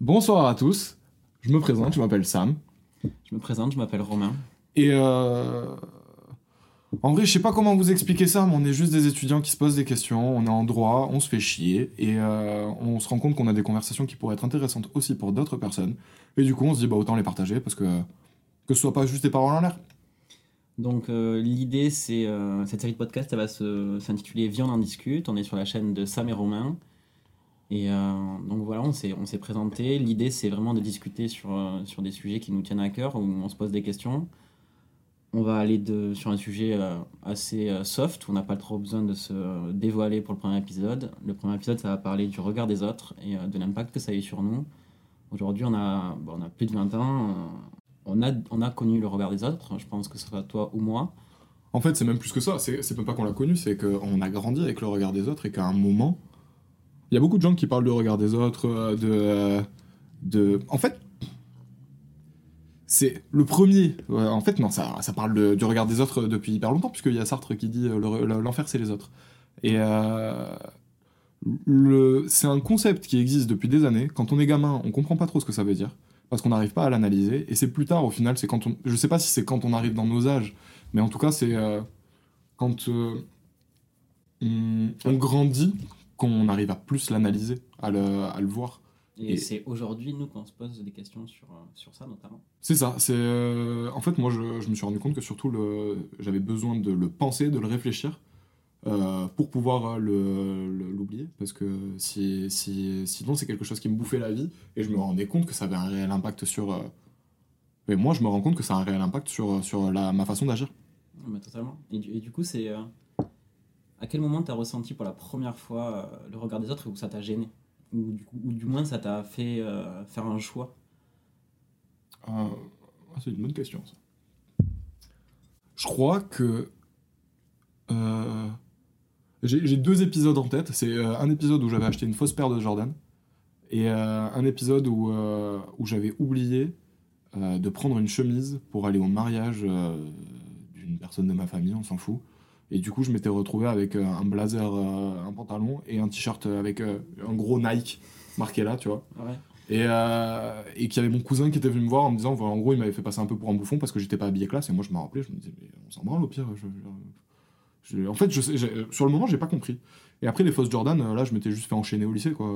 Bonsoir à tous, je me présente, je m'appelle Sam. Je me présente, je m'appelle Romain. Et euh... en vrai, je sais pas comment vous expliquer ça, mais on est juste des étudiants qui se posent des questions, on est en droit, on se fait chier, et euh, on se rend compte qu'on a des conversations qui pourraient être intéressantes aussi pour d'autres personnes. Et du coup, on se dit, bah autant les partager, parce que que ce soit pas juste des paroles en l'air. Donc euh, l'idée, c'est cette série de podcasts, elle va s'intituler Viens on en discute. On est sur la chaîne de Sam et Romain. Et euh, donc voilà, on s'est présenté. L'idée, c'est vraiment de discuter sur, euh, sur des sujets qui nous tiennent à cœur, où on se pose des questions. On va aller sur un sujet euh, assez soft, où on n'a pas trop besoin de se dévoiler pour le premier épisode. Le premier épisode, ça va parler du regard des autres et de l'impact que ça a eu sur nous. Aujourd'hui, on a, on a plus de 20 ans. on a, on a connu le regard des autres. Je pense que ce soit toi ou moi. En fait, c'est même plus que ça, c'est même pas qu'on l'a connu, c'est qu'on a grandi avec le regard des autres, et qu'à un moment, il y a beaucoup de gens qui parlent du regard des autres, euh, de... euh, de... En fait, c'est le premier. ouais, en fait, non, ça, ça parle du regard des autres depuis hyper longtemps, puisqu'il y a Sartre qui dit euh, le- le- l'enfer, c'est les autres. Et euh, c'est un concept qui existe depuis des années. Quand on est gamin, on comprend pas trop ce que ça veut dire, parce qu'on n'arrive pas à l'analyser. Et c'est plus tard, au final, c'est quand on. Je sais pas si c'est quand on arrive dans nos âges, mais en tout cas, c'est euh, quand euh, on grandit qu'on arrive à plus l'analyser, à le, à le voir. Et, Et- c'est aujourd'hui, nous, qu'on se pose des questions sur, euh, sur ça, notamment. C'est ça. C'est euh, en fait moi je, je me suis rendu compte que surtout le j'avais besoin de le penser, de le réfléchir euh, pour pouvoir le le- l'oublier parce que si, si sinon c'est quelque chose qui me bouffait la vie et je me rendais compte que ça avait un réel impact sur euh, mais moi je me rends compte que ça a un réel impact sur sur la, ma façon d'agir. Ah, totalement. Et du, et du coup, c'est. À quel moment tu as ressenti pour la première fois euh, le regard des autres et où ça t'a gêné ou du, moins ça t'a fait euh, faire un choix? Euh, ah, c'est une bonne question. Je crois que. J'ai deux épisodes en tête. C'est un épisode où j'avais acheté une fausse paire de Jordan. Et un épisode où, j'avais oublié de prendre une chemise pour aller au mariage d'une personne de ma famille, on s'en fout. Et du coup, je m'étais retrouvé avec euh, un blazer, euh, un pantalon et un t-shirt avec euh, un gros Nike marqué là, tu vois. Ouais. Et, euh, et qu'il y avait mon cousin qui était venu me voir en me disant, voilà, en gros, il m'avait fait passer un peu pour un bouffon parce que j'étais pas habillé classe. Et moi, je me rappelais, je me disais, mais on s'en branle au pire. je- je- je- en fait, je sur le moment, j'ai pas compris. Et après, les fausses Jordan, là, je m'étais juste fait enchaîner au lycée, quoi.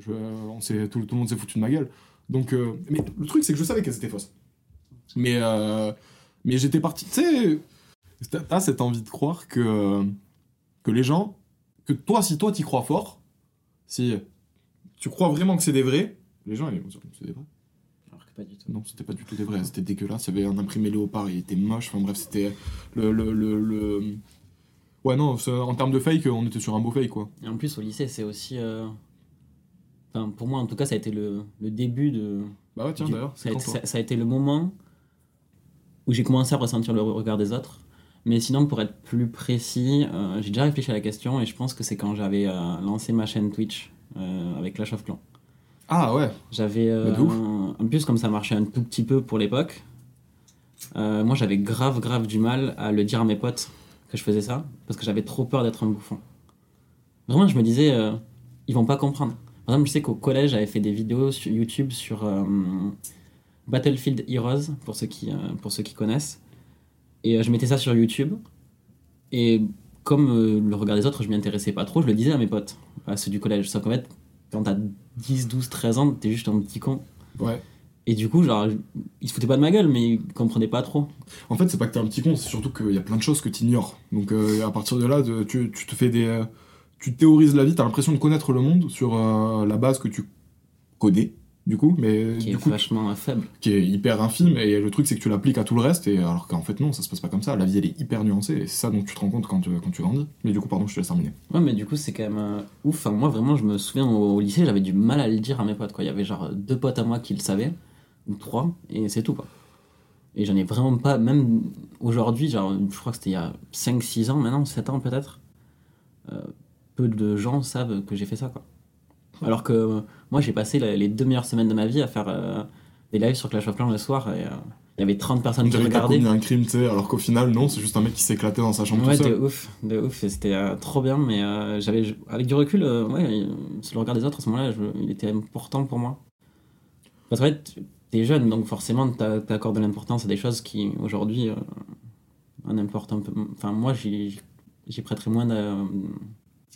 Je- on tout, tout le monde s'est foutu de ma gueule. Donc, euh, mais le truc, c'est que je savais qu'elles étaient fausses. Mais, euh, mais j'étais parti. Tu sais, t'as- cette envie de croire que, que les gens, que toi, si toi, t'y crois fort, si tu crois vraiment que c'est des vrais, les gens, ils vont dire que c'est des vrais. Alors que pas du tout. Non, c'était pas du tout des vrais, c'était dégueulasse. Il y avait un imprimé léopard, il était moche. Enfin bref, c'était le, le, le, le- Ouais, non, en termes de fake, on était sur un beau fake, quoi. Et en plus, au lycée, c'est aussi. euh, Enfin, pour moi, en tout cas, ça a été le, le début de. Bah ouais, tiens, du- d'ailleurs, ça a été le moment où j'ai commencé à ressentir le regard des autres. Mais sinon, pour être plus précis, euh, j'ai déjà réfléchi à la question et je pense que c'est quand j'avais euh, lancé ma chaîne Twitch euh, avec Clash of Clans. Ah ouais. J'avais. Bah, en plus, comme ça marchait un tout petit peu pour l'époque, moi j'avais grave, grave du mal à le dire à mes potes que je faisais ça, parce que j'avais trop peur d'être un bouffon. Vraiment, je me disais, ils vont pas comprendre. Par exemple, je sais qu'au collège, j'avais fait des vidéos sur YouTube sur Battlefield Heroes, pour ceux qui, pour ceux qui connaissent. Et euh, je mettais ça sur YouTube. Et comme euh, le regard des autres, je m'y intéressais pas trop, je le disais à mes potes, à ceux du collège. Sauf qu'en fait, quand t'as 10, 12, 13 ans, t'es juste un petit con. Ouais. Et du coup, genre, ils se foutaient pas de ma gueule, mais ils comprenaient pas trop. En fait, c'est pas que t'es un petit con, c'est surtout qu'il y a plein de choses que t'ignores. Donc euh, à partir de là, tu, tu te fais des. euh, tu théorises la vie, t'as l'impression de connaître le monde sur euh, la base que tu connais, du coup, mais Qui du est coup, vachement faible. qui est hyper infime. Et le truc, c'est que tu l'appliques à tout le reste, et alors qu'en fait, non, ça se passe pas comme ça. La vie, elle est hyper nuancée, et c'est ça dont tu te rends compte quand, tu- quand tu grandis. Mais du coup, pardon, je te laisse terminer. Ouais, mais du coup, c'est quand même euh, ouf. Enfin, moi, vraiment, je me souviens au, au lycée, j'avais du mal à le dire à mes potes. Quoi. Il y avait genre deux potes à moi qui le savaient, ou trois, et c'est tout. Quoi. Et j'en ai vraiment pas, même aujourd'hui, genre, je crois que c'était il y a 5-6 ans maintenant, 7 ans peut-être. euh, peu de gens savent que j'ai fait ça. Quoi. Alors que euh, moi, j'ai passé les deux meilleures semaines de ma vie à faire euh, des lives sur Clash of Clans le soir, et euh, il y avait 30 personnes On qui regardaient. commis un crime, tu sais, alors qu'au final, non, c'est juste un mec qui s'éclatait dans sa chambre Ouais, tout de seul. ouf, de ouf, c'était euh, trop bien, mais euh, j'avais, avec du recul, euh, ouais, sur le regard des autres, à ce moment-là, je- il était important pour moi. Parce qu'en fait, t'es jeune, donc forcément, t'a- t'accordes de l'importance à des choses qui, aujourd'hui, en importent un peu. Enfin, moi, j'y j'y prêterai moins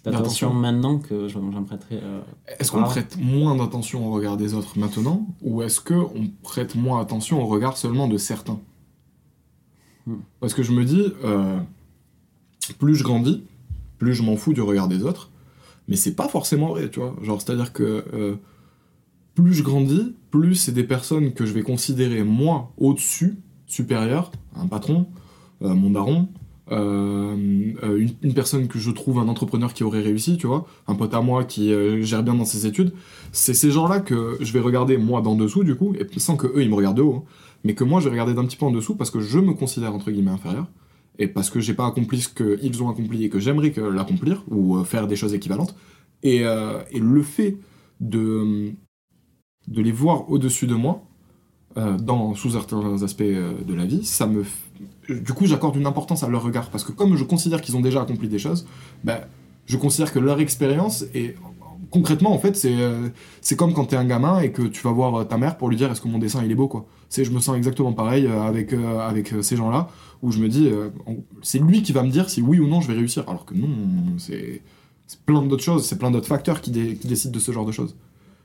D'attention. maintenant que j'en prêterais. euh, Est-ce qu'on prête moins d'attention au regard des autres maintenant, ou est-ce qu'on prête moins attention au regard seulement de certains Hmm. Parce que je me dis, euh, plus je grandis, plus je m'en fous du regard des autres, mais c'est pas forcément vrai, tu vois. Genre, c'est-à-dire que euh, plus je grandis, plus c'est des personnes que je vais considérer moi au-dessus, supérieur, un patron, euh, mon daron, euh, euh, une, personne que je trouve un entrepreneur qui aurait réussi, tu vois, un pote à moi qui euh, gère bien dans ses études, c'est ces gens-là que je vais regarder moi d'en dessous du coup, et sans que eux ils me regardent de haut, hein, mais que moi je vais regarder d'un petit peu en dessous parce que je me considère entre guillemets inférieur, et parce que j'ai pas accompli ce qu'ils ont accompli et que j'aimerais que l'accomplir, ou faire des choses équivalentes, et, et le fait de, de les voir au-dessus de moi, dans, sous certains aspects de la vie, ça me... Du coup, j'accorde une importance à leur regard, parce que comme je considère qu'ils ont déjà accompli des choses, ben, je considère que leur expérience est... Concrètement, en fait, c'est euh, c'est comme quand t'es un gamin et que tu vas voir euh, ta mère pour lui dire est-ce que mon dessin il est beau, quoi. C'est, je me sens exactement pareil euh, avec, avec ces gens-là, où je me dis, c'est lui qui va me dire si oui ou non je vais réussir, alors que non, c'est plein d'autres choses, c'est plein d'autres facteurs qui, qui décident de ce genre de choses.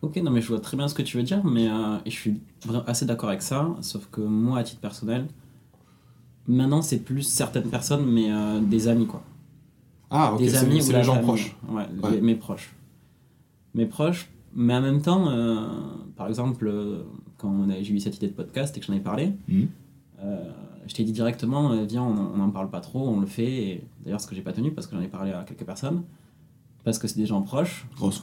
Ok, non mais je vois très bien ce que tu veux dire, mais je suis assez d'accord avec ça, sauf que moi, à titre personnel, maintenant c'est plus certaines personnes, mais euh, des amis quoi. Ah, ok, des amis ou les gens famille. proches. Ouais, Ouais. les- mes proches. Mes proches, mais en même temps, euh, par exemple, euh, quand j'ai eu cette idée de podcast et que j'en ai parlé, euh, je t'ai dit directement, viens, on n'en parle pas trop, on le fait. D'ailleurs, ce que j'ai pas tenu parce que j'en ai parlé à quelques personnes, parce que c'est des gens proches, Grosse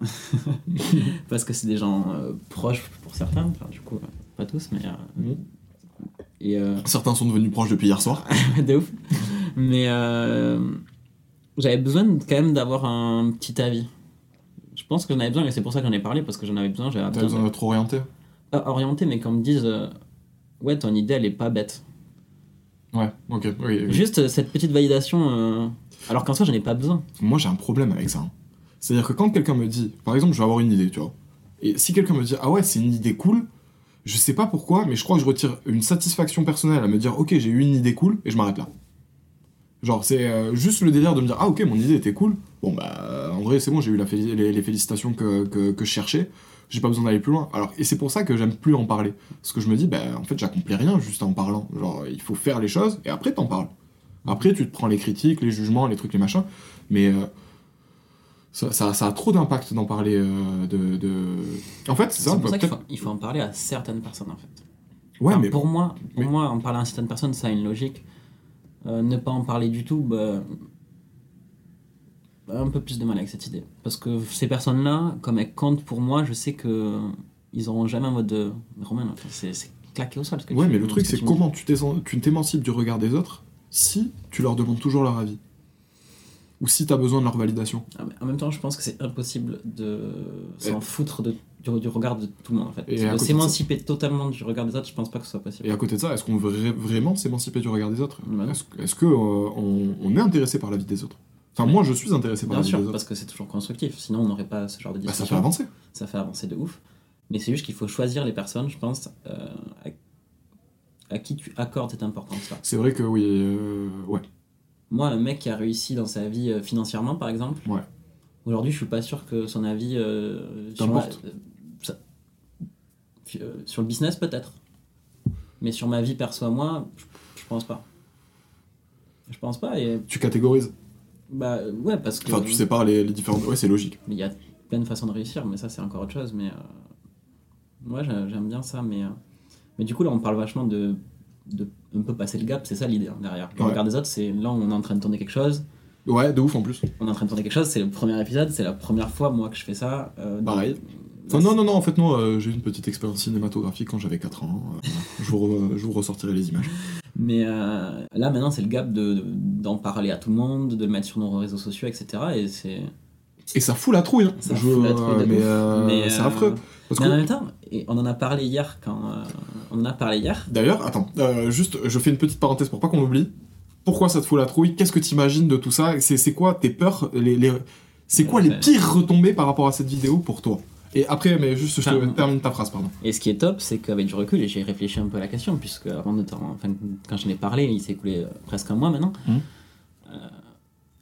parce que c'est des gens proches pour certains, enfin, du coup, pas tous, mais. Mhm. Et euh, Certains sont devenus proches depuis hier soir. de ouf. Mais euh, j'avais besoin quand même d'avoir un petit avis. Je pense que j'en avais besoin, et c'est pour ça que j'en ai parlé, parce que j'en avais besoin. J'avais T'as besoin besoin d'être orienté. Pas orienté, mais qu'on me dise euh, Ouais, ton idée, elle est pas bête. Ouais, ok. oui, oui. Juste euh, cette petite validation, euh, alors qu'en soi, j'en ai pas besoin. Moi, j'ai un problème avec ça. hein. C'est-à-dire que quand quelqu'un me dit, par exemple, je vais avoir une idée, tu vois, et si quelqu'un me dit, ah ouais, c'est une idée cool, je sais pas pourquoi, mais je crois que je retire une satisfaction personnelle à me dire, ok, j'ai eu une idée cool, et je m'arrête là. Genre, c'est euh, juste le délire de me dire, ah ok, mon idée était cool, bon bah, en vrai, c'est bon, j'ai eu les, félicitations que, que, que je cherchais, j'ai pas besoin d'aller plus loin. Alors, et c'est pour ça que j'aime plus en parler. Parce que je me dis, bah, en fait, j'accomplis rien juste en parlant. Genre, il faut faire les choses, et après, t'en parles. Après, tu te prends les critiques, les jugements, les trucs, les machins, mais. euh, ça, ça, ça a trop d'impact d'en parler euh, de, de- En fait, c'est C'est ça. pour bah, ça qu'il faut, il faut en parler à certaines personnes, en fait. Ouais, Enfin, mais pour moi, pour mais- moi, en parler à certaines personnes, ça a une logique. Euh, ne pas en parler du tout, bah, bah, un peu plus de mal avec cette idée. Parce que ces personnes-là, comme elles comptent pour moi, je sais que ils auront jamais un mode de Romain. C'est c'est claqué au sol. Ce que Ouais, tu- mais le truc, c'est comment tu t'émancipes du regard des autres si tu leur demandes toujours leur avis? Ou si t'as besoin de leur validation. Ah, mais En même temps, je pense que c'est impossible de s'en Et- foutre de, du, du regard de tout le monde en fait. Et de à côté de s'émanciper totalement du regard des autres, je pense pas que ce soit possible. Et à côté de ça, est-ce qu'on veut vra- vraiment s'émanciper du regard des autres? Bah. Est-ce que euh, on, est intéressé par la vie des autres? Enfin, moi, je suis intéressé par Bien la vie sûr, des autres. parce que c'est toujours constructif, sinon on n'aurait pas ce genre de Bah, discussion. ça fait avancer. Ça fait avancer de ouf. Mais c'est juste qu'il faut choisir les personnes, je pense, euh, à, à qui tu accordes cette importance-là. C'est vrai que oui, euh, ouais. Moi, un mec qui a réussi dans sa vie euh, financièrement, par exemple, Ouais. aujourd'hui, je suis pas sûr que son avis euh, sur, T'importe. ma- euh, ça- sur le business, peut-être. Mais sur ma vie perso à moi, je, je pense pas. Je pense pas, et Tu catégorises. bah ouais, parce que. Enfin, tu sépares les, les différentes. Ouais, c'est logique. Il y a plein de façons de réussir, mais ça, c'est encore autre chose. Mais ouais, j'ai- j'aime bien ça. Mais, mais du coup, là, on parle vachement de, de un peu passer le gap. C'est ça l'idée hein, derrière. Le Ouais. regard des autres, c'est là, on est en train de tourner quelque chose. Ouais, de ouf en plus. On est en train de tourner quelque chose. C'est le premier épisode. C'est la première fois, moi, que je fais ça. euh, Pareil. Enfin, non, non, non, en fait, non, euh, j'ai eu une petite expérience cinématographique quand j'avais 4 ans. euh, je, vous je vous ressortirai les images. Mais là, maintenant, c'est le gap de- de- d'en parler à tout le monde, de le mettre sur nos réseaux sociaux, etc. Et c'est. Et ça fout la trouille, hein. Ça Je- fout la trouille de mais ouf. Mais, c'est affreux. Parce Mais en même temps, et on en a parlé hier quand. euh, on en a parlé hier. D'ailleurs, attends, euh, juste, je fais une petite parenthèse pour pas qu'on l'oublie. Pourquoi ça te fout la trouille? Qu'est-ce que t'imagines de tout ça? C'est quoi tes peurs? Les, les- C'est quoi les pires retombées par rapport à cette vidéo pour toi? Et après, mais juste, je te termine ta phrase, pardon. Et ce qui est top, c'est qu'avec du recul, et j'ai réfléchi un peu à la question, puisque avant de enfin, quand je l'ai parlé, il s'est écoulé euh, presque un mois maintenant. Euh,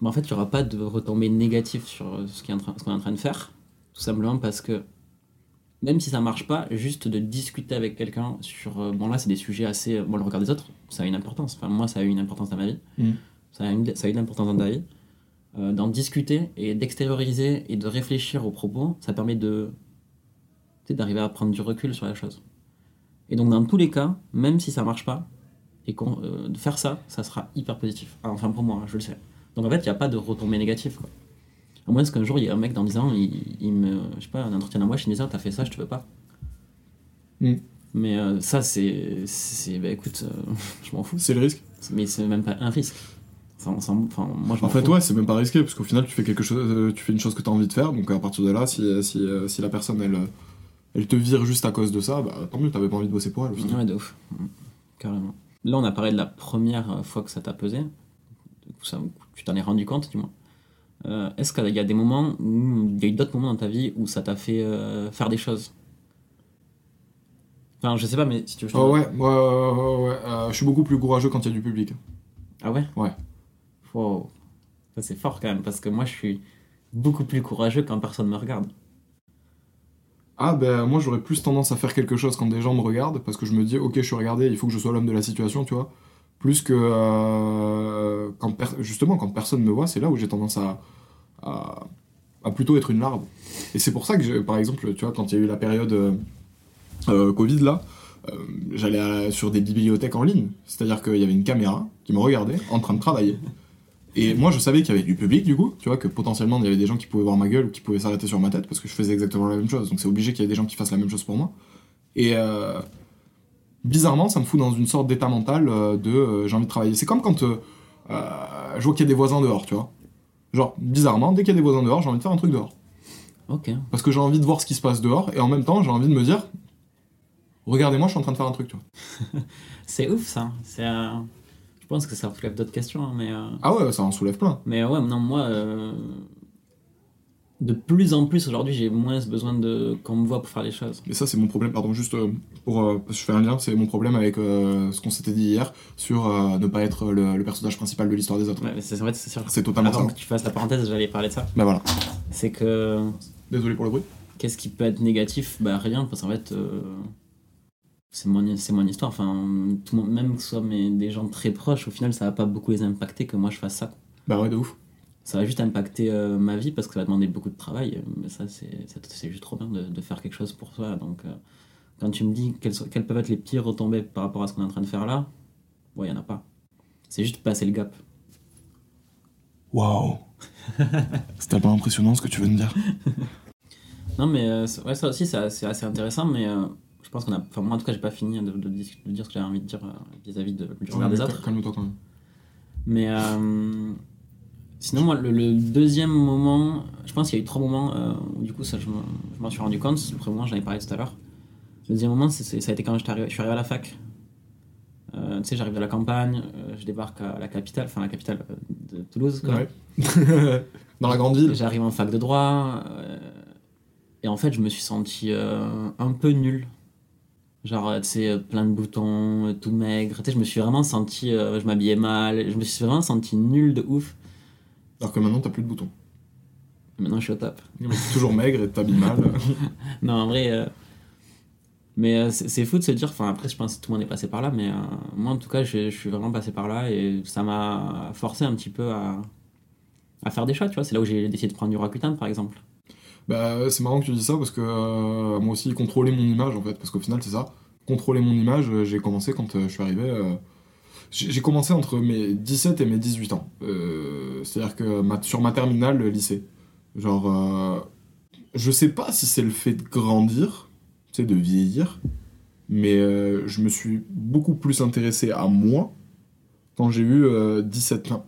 mais en fait, il n'y aura pas de retombées négatives sur est ce qu'on est en train de faire, tout simplement parce que même si ça marche pas, juste de discuter avec quelqu'un sur. euh, bon, là, c'est des sujets assez. euh, Bon, le regard des autres, ça a une importance. Enfin, moi, ça a eu une importance dans ma vie. Mhm. Ça, a une, ça a eu une importance dans ta vie. Euh, D'en discuter et d'extérioriser et de réfléchir aux propos, ça permet de. d'arriver à prendre du recul sur la chose. Et donc, dans tous les cas, même si ça marche pas, et euh, de faire ça, ça sera hyper positif. Enfin, pour moi, hein, je le sais. Donc, en fait, il n'y a pas de retombées négatives. Quoi. À moins qu'un jour, il y ait un mec dans 10 ans, il, il me. Je sais pas, un entretien d'embauche, il me dit Ah, T'as fait ça, je te veux pas. Mm. Mais euh, ça, c'est. c'est bah, écoute, euh, je m'en fous. C'est le risque. Mais c'est même pas un risque. On moi, je En fait, fous. ouais, c'est même pas risqué, parce qu'au final, tu fais quelque chose, euh, tu fais une chose que tu as envie de faire, donc à partir de là, si, si, si la personne, elle, elle te vire juste à cause de ça, bah tant mieux, t'avais pas envie de bosser pour elle. au final. Ouais, de ouf. Carrément. Là, on a parlé de la première fois que ça t'a pesé. Du coup, ça- tu t'en es rendu compte, du moins. Euh, Est-ce qu'il y a des moments où il y a eu d'autres moments dans ta vie où ça t'a fait euh, faire des choses? Enfin, je sais pas, mais si tu veux. je te Oh donne- ouais, ouais, ouais, ouais, ouais, euh, je suis beaucoup plus courageux quand il y a du public. Ah ouais? Ouais. Wow. Ça, c'est fort quand même, parce que moi, je suis beaucoup plus courageux quand personne me regarde. Ah ben moi j'aurais plus tendance à faire quelque chose quand des gens me regardent parce que je me dis ok je suis regardé il faut que je sois l'homme de la situation tu vois plus que euh, justement quand personne me voit c'est là où j'ai tendance à, plutôt être une larve et c'est pour ça que par exemple tu vois quand il y a eu la période euh, euh, Covid là j'allais sur des bibliothèques en ligne c'est à dire qu'il y avait une caméra qui me regardait en train de travailler et moi, je savais qu'il y avait du public, du coup, tu vois, que potentiellement, il y avait des gens qui pouvaient voir ma gueule ou qui pouvaient s'arrêter sur ma tête parce que je faisais exactement la même chose. Donc, c'est obligé qu'il y ait des gens qui fassent la même chose pour moi. Et bizarrement, ça me fout dans une sorte d'état mental euh, de euh, j'ai envie de travailler. C'est comme quand euh, je vois qu'il y a des voisins dehors, tu vois. Genre, bizarrement, dès qu'il y a des voisins dehors, j'ai envie de faire un truc dehors. Ok. Parce que j'ai envie de voir ce qui se passe dehors et en même temps, j'ai envie de me dire regardez-moi, je suis en train de faire un truc, tu vois. C'est ouf, ça. C'est. euh, Je pense que ça soulève d'autres questions, hein, mais. euh, Ah ouais, ça en soulève plein. Mais ouais, non, moi, euh, de plus en plus aujourd'hui, j'ai moins besoin de qu'on me voit pour faire les choses. Et ça, c'est mon problème, pardon, juste pour. euh, je fais un lien, c'est mon problème avec euh, ce qu'on s'était dit hier sur euh, ne pas être le, le personnage principal de l'histoire des autres. Ouais, c'est sûr. C'est totalement Avant ça. que tu fasses la parenthèse, j'allais parler de ça. Bah voilà. C'est que Désolé pour le bruit. qu'est-ce qui peut être négatif? Bah rien, parce qu'en fait, c'est mon, histoire. Enfin, tout le monde, même que ce soit mes, des gens très proches, au final, ça va pas beaucoup les impacter que moi je fasse ça. Bah ouais, de ouf. Ça va juste impacter euh, ma vie parce que ça va demander beaucoup de travail. Mais ça, c'est juste trop bien de, de faire quelque chose pour soi. Donc, euh, quand tu me dis quelles, peuvent être les pires retombées par rapport à ce qu'on est en train de faire là, ouais, il n'y en a pas. C'est juste passer le gap. Waouh. c'est tellement impressionnant ce que tu veux me dire. Non, mais euh, ouais, ça aussi, c'est assez, assez intéressant. Mais euh, je pense qu'on a. Enfin, moi, en tout cas, j'ai pas fini de, de dire ce que j'avais envie de dire euh, vis-à-vis de- du regard des autres. Calme-toi quand même. Mais Sinon, moi, le, le deuxième moment, je pense qu'il y a eu trois moments où du coup, ça, je m'en je m'en suis rendu compte. Le premier moment, j'en ai parlé tout à l'heure. Le deuxième moment, c'est- ça a été quand je suis arrivé à la fac. Euh, tu sais, j'arrive de la campagne, euh, je débarque à la capitale, enfin la capitale euh, de Toulouse. Quoi. Ouais. Dans la grande ville. J'arrive en fac de droit. euh, et en fait, je me suis senti un peu nul. Genre, tu sais, plein de boutons, tout maigre. Tu sais, je me suis vraiment senti. je m'habillais mal. Je me suis vraiment senti nul de ouf. Alors que maintenant, t'as plus de boutons. Maintenant, je suis au top. Mais t'es toujours maigre et t'habilles mal. Non, en vrai. Mais euh, c'est fou de se dire. Enfin, après, je pense que tout le monde est passé par là. Mais euh, moi, en tout cas, je, suis vraiment passé par là. Et ça m'a forcé un petit peu à, à faire des choix. Tu vois, c'est là où j'ai décidé de prendre du Rakuten, par exemple. Bah, c'est marrant que tu dis ça parce que euh, moi aussi, contrôler mon image en fait, parce qu'au final, c'est ça. Contrôler mon image, j'ai commencé quand je suis arrivé. j'ai commencé entre mes 17 et mes 18 ans. C'est-à-dire que sur ma terminale, le lycée. Genre, je sais pas si c'est le fait de grandir, tu de vieillir, mais euh, je me suis beaucoup plus intéressé à moi quand j'ai eu euh, 17 ans.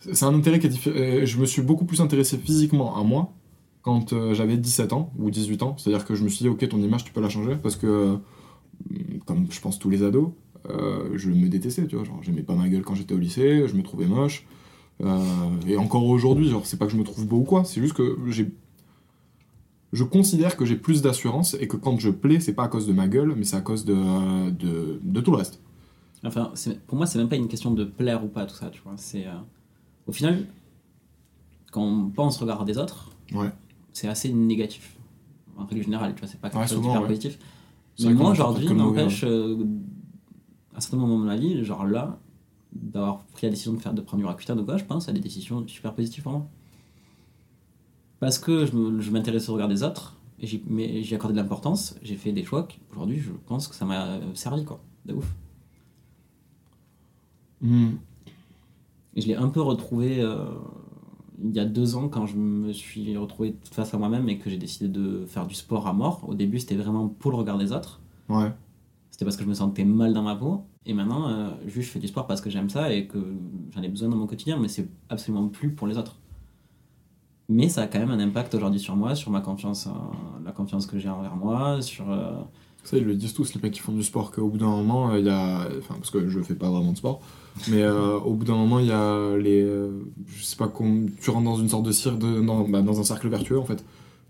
C'est un intérêt qui est différent. Je me suis beaucoup plus intéressé physiquement à moi quand euh, j'avais 17 ans ou 18 ans. C'est-à-dire que je me suis dit, ok, ton image, tu peux la changer parce que, euh, comme je pense tous les ados, euh, je me détestais, tu vois. Genre, j'aimais pas ma gueule quand j'étais au lycée, je me trouvais moche. Euh, et encore aujourd'hui, genre, c'est pas que je me trouve beau ou quoi, c'est juste que j'ai. Je considère que j'ai plus d'assurance et que quand je plais, c'est pas à cause de ma gueule, mais c'est à cause de, de, de tout le reste. Enfin, pour moi, c'est même pas une question de plaire ou pas, tout ça, tu vois. C'est. euh, Au final, quand on pense regard des autres, Ouais. c'est assez négatif. En règle générale, tu vois, c'est pas quelque Ouais, chose souvent, d'hyper ouais. positif. Mais moi, aujourd'hui, n'empêche, euh, à un certain moment de ma vie, genre là, d'avoir pris la décision de faire de prendre du Rakuten ou quoi, je pense à des décisions super positives pour moi. Parce que je m'intéressais au regard des autres, et j'y mais j'y accordais de l'importance, j'ai fait des choix qui, aujourd'hui, je pense que ça m'a euh, servi, quoi. De ouf. Hmm. Et je l'ai un peu retrouvé euh, il y a deux ans quand je me suis retrouvé face à moi-même et que j'ai décidé de faire du sport à mort. Au début, c'était vraiment pour le regard des autres. Ouais. C'était parce que je me sentais mal dans ma peau. Et maintenant, euh, juste je fais du sport parce que j'aime ça et que j'en ai besoin dans mon quotidien, mais c'est absolument plus pour les autres. Mais ça a quand même un impact aujourd'hui sur moi, sur ma confiance, en- la confiance que j'ai envers moi, sur. euh, Ça, ils le disent tous, les mecs qui font du sport, qu'au bout d'un moment, euh, il y a. Enfin, parce que je fais pas vraiment de sport, mais euh, au bout d'un moment, il y a les. euh, je sais pas, tu rentres dans une sorte de cirque, de, dans, bah, dans un cercle vertueux, en fait,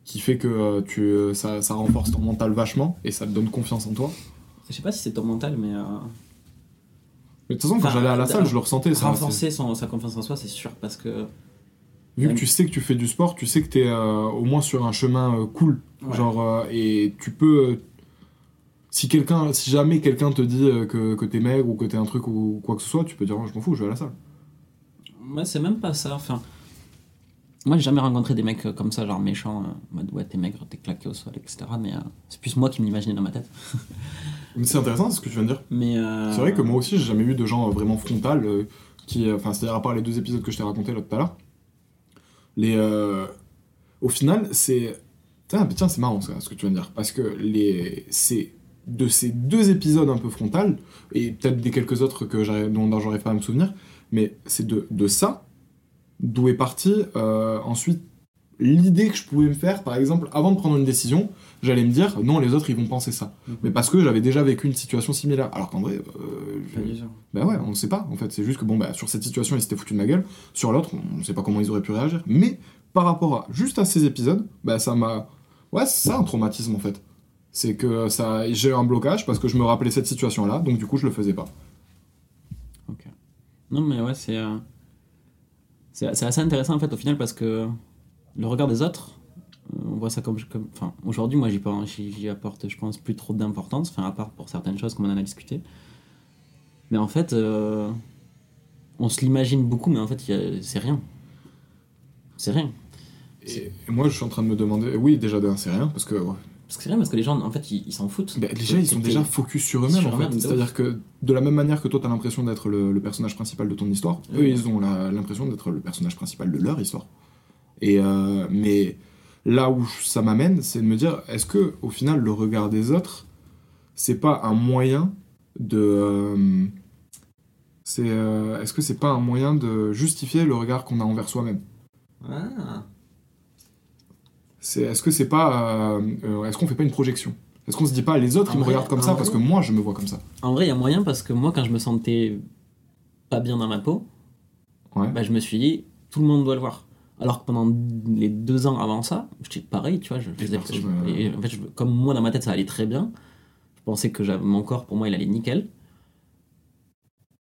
qui fait que euh, tu, euh, ça, ça renforce ton mental vachement et ça te donne confiance en toi. je sais pas si c'est ton mental, mais. euh, Mais de toute façon, quand Enfin, j'allais à la euh, salle, je le ressentais. ça, renforcer son, sa confiance en soi, c'est sûr, parce que. Vu que tu sais que tu fais du sport, tu sais que t'es euh, au moins sur un chemin euh, cool. Ouais. Genre, euh, et tu peux. si quelqu'un, si jamais quelqu'un te dit que, que t'es maigre ou que t'es un truc ou quoi que ce soit, tu peux dire, Oh, je m'en fous, je vais à la salle. Moi, c'est même pas ça. Enfin, moi, j'ai jamais rencontré des mecs comme ça, genre méchants, en mode ouais, t'es maigre, t'es claqué au sol, etc. Mais c'est plus moi qui m'imaginais dans ma tête. Mais c'est intéressant ce que tu viens de dire. Mais C'est vrai que moi aussi, j'ai jamais eu de gens vraiment frontal qui. Enfin, c'est-à-dire à part les deux épisodes que je t'ai racontés là tout à l'heure. Euh, Au final, c'est. Tiens, c'est marrant ce que tu viens de dire. Parce que. C'est de ces deux épisodes un peu frontal, et peut-être des quelques autres que dont, j'arrive pas à me souvenir, mais c'est de, ça d'où est partie euh, ensuite l'idée que je pouvais me faire, par exemple, avant de prendre une décision, j'allais me dire non, les autres ils vont penser ça. Mais parce que j'avais déjà vécu une situation similaire. Alors qu'en vrai, euh, bah ouais, on ne sait pas en fait. C'est juste que bon, bah, sur cette situation, ils s'étaient foutus de ma gueule. Sur l'autre, on ne sait pas comment ils auraient pu réagir. Mais par rapport à juste à ces épisodes, bah ça m'a. Ouais, c'est ça un traumatisme en fait. C'est que ça, j'ai eu un blocage parce que je me rappelais cette situation-là, donc du coup je le faisais pas. Ok. Non, mais ouais, c'est. euh, C'est c'est assez intéressant en fait au final parce que le regard des autres, euh, on voit ça comme. comme enfin, aujourd'hui, moi j'y apporte, je pense, plus trop d'importance, enfin, à part pour certaines choses comme on en a discuté. Mais en fait, euh, on se l'imagine beaucoup, mais en fait, c'est rien. C'est rien. Et, moi je suis en train de me demander, oui déjà d'un c'est rien parce que ouais. Parce que c'est rien parce que les gens, en fait, ils s'en foutent. Bah, déjà ils sont déjà focus sur eux-mêmes en fait. C'est-à-dire que de la même manière que toi t'as l'impression d'être le, le personnage principal de ton histoire, eux ils ont l'impression d'être le personnage principal de leur histoire. Et euh, mais là où ça m'amène, c'est de me dire est-ce que au final le regard des autres, c'est pas un moyen de euh, C'est euh, est-ce que c'est pas un moyen de justifier le regard qu'on a envers soi-même? Ah. C'est est-ce que c'est pas est-ce qu'on fait pas une projection? Est-ce qu'on se dit pas les autres En ils me regardent comme ça parce que moi je me vois comme ça? En vrai, il y a moyen parce que moi, quand je me sentais pas bien dans ma peau, Ouais. bah, je me suis dit, tout le monde doit le voir. Alors que pendant les deux ans avant ça, j'étais pareil, tu vois. Je faisais, personne, je- euh, et en fait, je- comme moi, dans ma tête, ça allait très bien. Je pensais que j'avais- mon corps, pour moi, il allait nickel.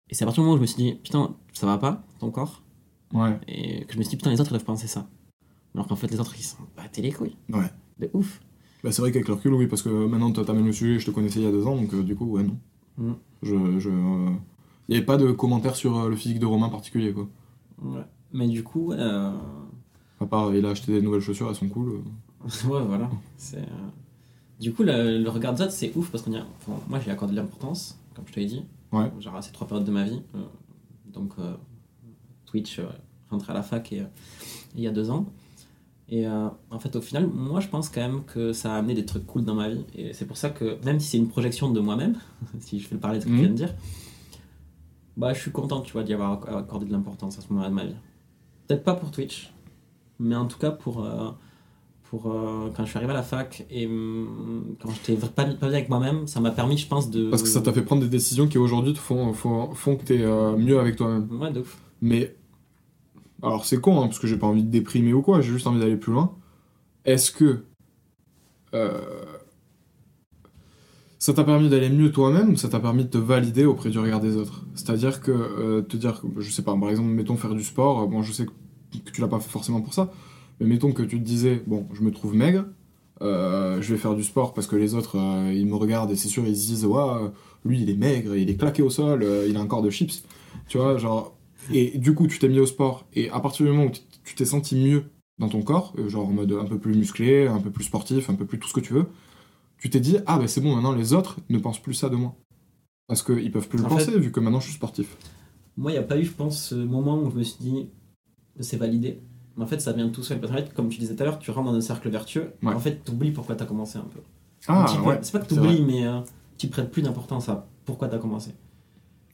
Et c'est à partir du moment où je me suis dit, putain, ça va pas, ton corps Ouais. Et que je me suis dit, putain, les autres, ils doivent penser ça. Alors qu'en fait, les autres, ils sont battés les couilles. Ouais. De ouf. Bah, c'est vrai qu'avec le recul, oui, parce que maintenant t'as même le sujet, je te connaissais il y a deux ans, donc euh, du coup, ouais, non. Mm. Je. je euh, Il n'y avait pas de commentaires sur euh, le physique de Romain particulier, quoi. Ouais. Mais du coup, ouais, euh, À part, il a acheté des nouvelles chaussures, elles sont cool. Ouais, voilà. C'est, euh, Du coup, le, le regard des autres, c'est ouf parce qu'on y a... enfin, moi, j'ai accordé de l'importance, comme je te l'ai dit. Ouais. Genre à ces trois périodes de ma vie. euh, donc, euh, Twitch, rentré à la fac et, il y a deux ans. Et en fait, au final, moi, je pense quand même que ça a amené des trucs cool dans ma vie. Et c'est pour ça que, même si c'est une projection de moi-même, si je fais le parler de ce que Mhm. je viens de dire, bah, je suis content, tu vois, d'y avoir acc- accordé de l'importance à ce moment-là de ma vie. Peut-être pas pour Twitch, mais en tout cas pour, euh, pour euh, quand je suis arrivé à la fac et hum, quand j'étais pas, pas bien avec moi-même, ça m'a permis, je pense, de. Parce que ça t'a fait prendre des décisions qui aujourd'hui te font, font, font que t'es euh, mieux avec toi-même. Ouais, de ouf. Mais. Alors c'est con, hein, parce que j'ai pas envie de déprimer ou quoi, j'ai juste envie d'aller plus loin. Est-ce que. euh, ça t'a permis d'aller mieux toi-même ou ça t'a permis de te valider auprès du regard des autres? C'est-à-dire que euh, te dire, que- je sais pas, par exemple, mettons faire du sport, bon, je sais que, que tu l'as pas fait forcément pour ça, mais mettons que tu te disais, bon, je me trouve maigre, euh, je vais faire du sport parce que les autres, euh, ils me regardent et c'est sûr, ils se disent, ouais, euh, lui, il est maigre, il est claqué au sol, euh, il a un corps de chips, tu vois, genre. Et du coup, tu t'es mis au sport, et à partir du moment où tu- t'es senti mieux dans ton corps, genre en mode un peu plus musclé, un peu plus sportif, un peu plus tout ce que tu veux, tu t'es dit, ah ben c'est bon, maintenant les autres ne pensent plus ça de moi. Parce qu'ils peuvent plus le En penser, fait- vu que maintenant je suis sportif. Moi, il n'y a pas eu, je pense, ce moment où je me suis dit, c'est validé. Mais en fait, ça vient tout seul. Parce qu'en fait, comme tu disais tout à l'heure, tu rentres dans un cercle vertueux. Ouais. En fait, tu oublies pourquoi tu as commencé un peu. Ah ouais. C'est pas que tu c'est oublies, vrai. mais euh, tu prêtes plus d'importance à pourquoi tu as commencé.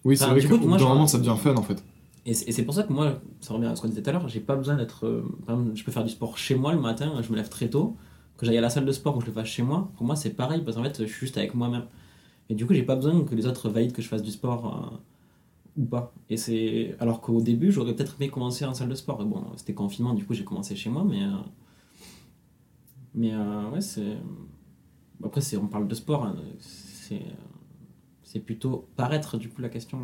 Oui, c'est Enfin, vrai que coup, moi, je- normalement ça devient fun en fait. Et c'est pour ça que moi, ça revient à ce qu'on disait tout à l'heure, j'ai pas besoin d'être. euh, par exemple, je peux faire du sport chez moi le matin, je me lève très tôt, que j'aille à la salle de sport ou que je le fasse chez moi. Pour moi, c'est pareil parce qu'en fait, je suis juste avec moi-même. Et du coup, j'ai pas besoin que les autres valident que je fasse du sport euh, ou pas. Et c'est alors qu'au début, j'aurais peut-être aimé commencer en salle de sport. Bon, c'était confinement, du coup, j'ai commencé chez moi, mais. euh, Mais euh, ouais, c'est. Après, c'est- on parle de sport, hein, c'est. C'est plutôt paraître, du coup, la question.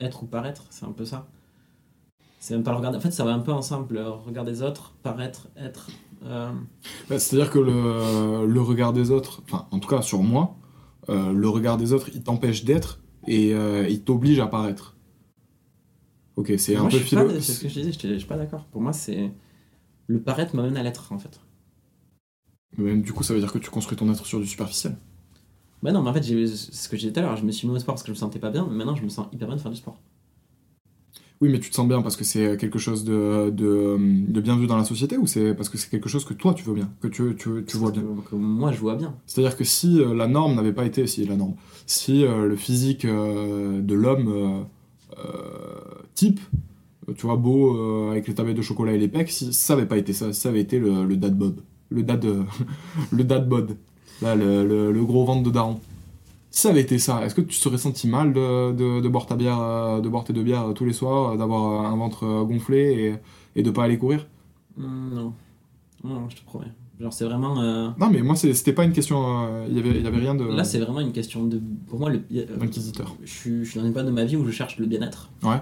Être ou paraître, c'est un peu ça. C'est même pas le regard. En fait, ça va un peu ensemble. Le regard des autres, paraître, être. euh, Bah, C'est-à-dire que le, le regard des autres, enfin en tout cas sur moi, le regard des autres il t'empêche d'être et il t'oblige à paraître. Ok, c'est un Moi, peu philo. C'est ce que je disais, je je suis pas d'accord. Pour moi, c'est. Le paraître m'amène à l'être, en fait. Mais du coup, ça veut dire que tu construis ton être sur du superficiel. Bah non, mais en fait, ce que j'ai dit tout à l'heure. Je me suis mis au sport parce que je me sentais pas bien, mais maintenant, je me sens hyper bien de faire du sport. Oui, mais tu te sens bien parce que c'est quelque chose de, de, de bien vu dans la société ou c'est parce que c'est quelque chose que toi tu veux bien, que tu, tu, tu vois bien? Que- que moi, je vois bien. C'est-à-dire que si euh, la norme n'avait pas été, si la norme, si euh, le physique euh, de l'homme type, euh, tu vois, beau, euh, avec les tablettes de chocolat et les pecs, ça avait pas été ça, ça avait été le, le dad bob, le dad, euh, le dad bod, là, le, gros ventre de daron. Ça avait été ça, est-ce que tu serais senti mal de, de, boire ta bière, euh, de boire tes deux bières euh, tous les soirs, euh, d'avoir euh, un ventre euh, gonflé et, et de pas aller courir? Hum, non. Non, je te promets. Genre, c'est vraiment. euh, Non, mais moi c'était pas une question, euh, il y avait, y avait rien de Là, c'est vraiment une question de. Pour moi, le. euh, d'inquisiteur. je, suis, je suis dans une période de ma vie où je cherche le bien-être. Ouais.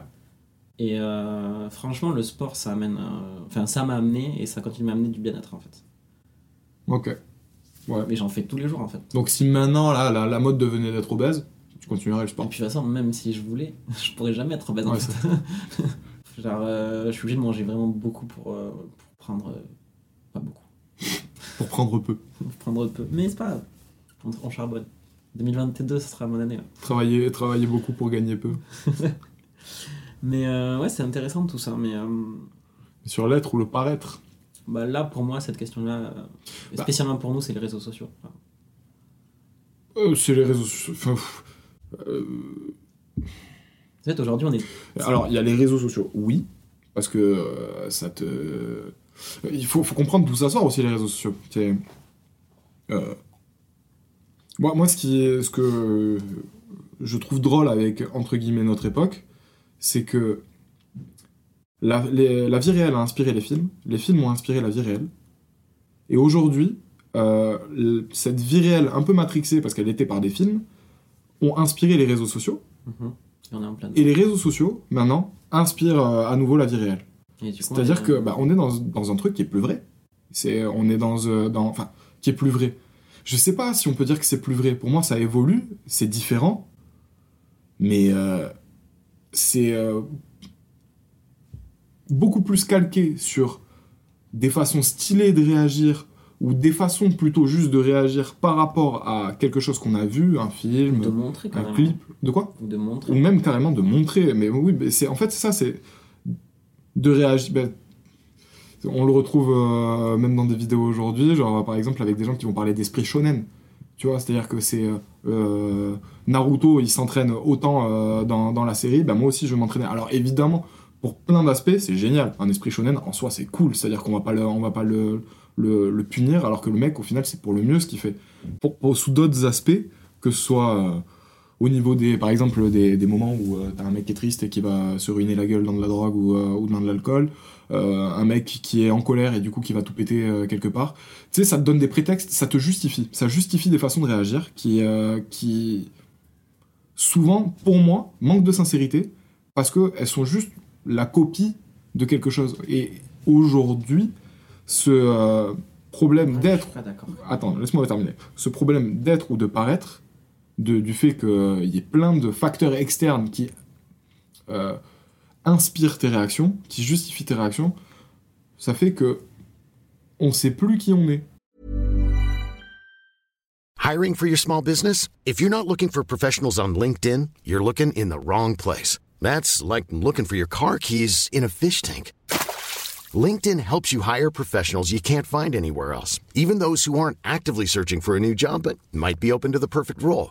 Et euh, franchement, le sport, ça amène. euh, Enfin, ça m'a amené et ça continue à m'amener du bien-être, en fait. Ok. Ouais. Mais j'en fais tous les jours, en fait. Donc si maintenant là, la, la mode devenait d'être obèse, tu continuerais le Et sport. puis, de toute façon, même si je voulais, je pourrais jamais être obèse, en fait. Genre, euh, je suis obligé de manger vraiment beaucoup pour, euh, pour prendre. euh, pas beaucoup. Pour prendre peu. Pour prendre peu. Mais c'est pas grave. On, on charbonne. 2022, ça sera mon année. là. Travailler, travailler beaucoup pour gagner peu. Mais euh, ouais, c'est intéressant tout ça. Mais euh, Sur l'être ou le paraître. bah, là, pour moi, cette question-là, euh, Bah. spécialement pour nous, c'est les réseaux sociaux. Enfin, Euh, c'est les réseaux sociaux. Enfin, pff, En fait, aujourd'hui, on est. Alors, il y a les réseaux sociaux, oui, parce que ça te. Il faut, faut comprendre d'où ça sort aussi, les réseaux sociaux. Euh, Moi, moi ce, qui est, ce que je trouve drôle avec, entre guillemets, notre époque, c'est que la, les- la vie réelle a inspiré les films, les films ont inspiré la vie réelle, et aujourd'hui, euh, cette vie réelle un peu matrixée, parce qu'elle était par des films, ont inspiré les réseaux sociaux, Mhm. Et on est en plein. et les réseaux sociaux, maintenant, inspirent euh, à nouveau la vie réelle. C'est-à-dire on est- que bah, on est dans, dans un truc qui est plus vrai. C'est, on est dans, euh, dans, enfin, qui est plus vrai. Je sais pas si on peut dire que c'est plus vrai. Pour moi, ça évolue, c'est différent, mais euh, c'est euh, beaucoup plus calqué sur des façons stylées de réagir ou des façons plutôt juste de réagir par rapport à quelque chose qu'on a vu, un film, de montrer un clip, de quoi Ou de montrer. ou même carrément de montrer. Mais oui, mais c'est en fait c'est ça, c'est de réagir. ben, on le retrouve euh, même dans des vidéos aujourd'hui, genre par exemple avec des gens qui vont parler d'esprit shonen. Tu vois, c'est-à-dire que c'est euh, euh, Naruto, il s'entraîne autant euh, dans, dans la série, ben moi aussi je vais m'entraîner. Alors évidemment, pour plein d'aspects, c'est génial. Un esprit shonen en soi, c'est cool. C'est-à-dire qu'on va pas le, on va pas le, le, punir, alors que le mec, au final, c'est pour le mieux ce qu'il fait. Pour, sous d'autres aspects, que ce soit euh, au niveau des, par exemple, des, des moments où euh, t'as un mec qui est triste et qui va se ruiner la gueule dans de la drogue ou, euh, ou dans de l'alcool, euh, un mec qui est en colère et du coup qui va tout péter quelque part. Tu sais, ça te donne des prétextes, ça te justifie. Ça justifie des façons de réagir qui, qui souvent, pour moi, manquent de sincérité parce qu'elles sont juste la copie de quelque chose. Et aujourd'hui, ce problème Ouais, d'être attends, laisse-moi terminer. Ce problème d'être ou de paraître, de- du fait qu'il y ait plein de facteurs externes qui euh, inspirent tes réactions, qui justifient tes réactions, ça fait que on sait plus qui on est. Hiring for your small business? If you're not looking for professionals on LinkedIn, you're looking in the wrong place. That's like looking for your car keys in a fish tank. LinkedIn helps you hire professionals you can't find anywhere else, even those who aren't actively searching for a new job but might be open to the perfect role.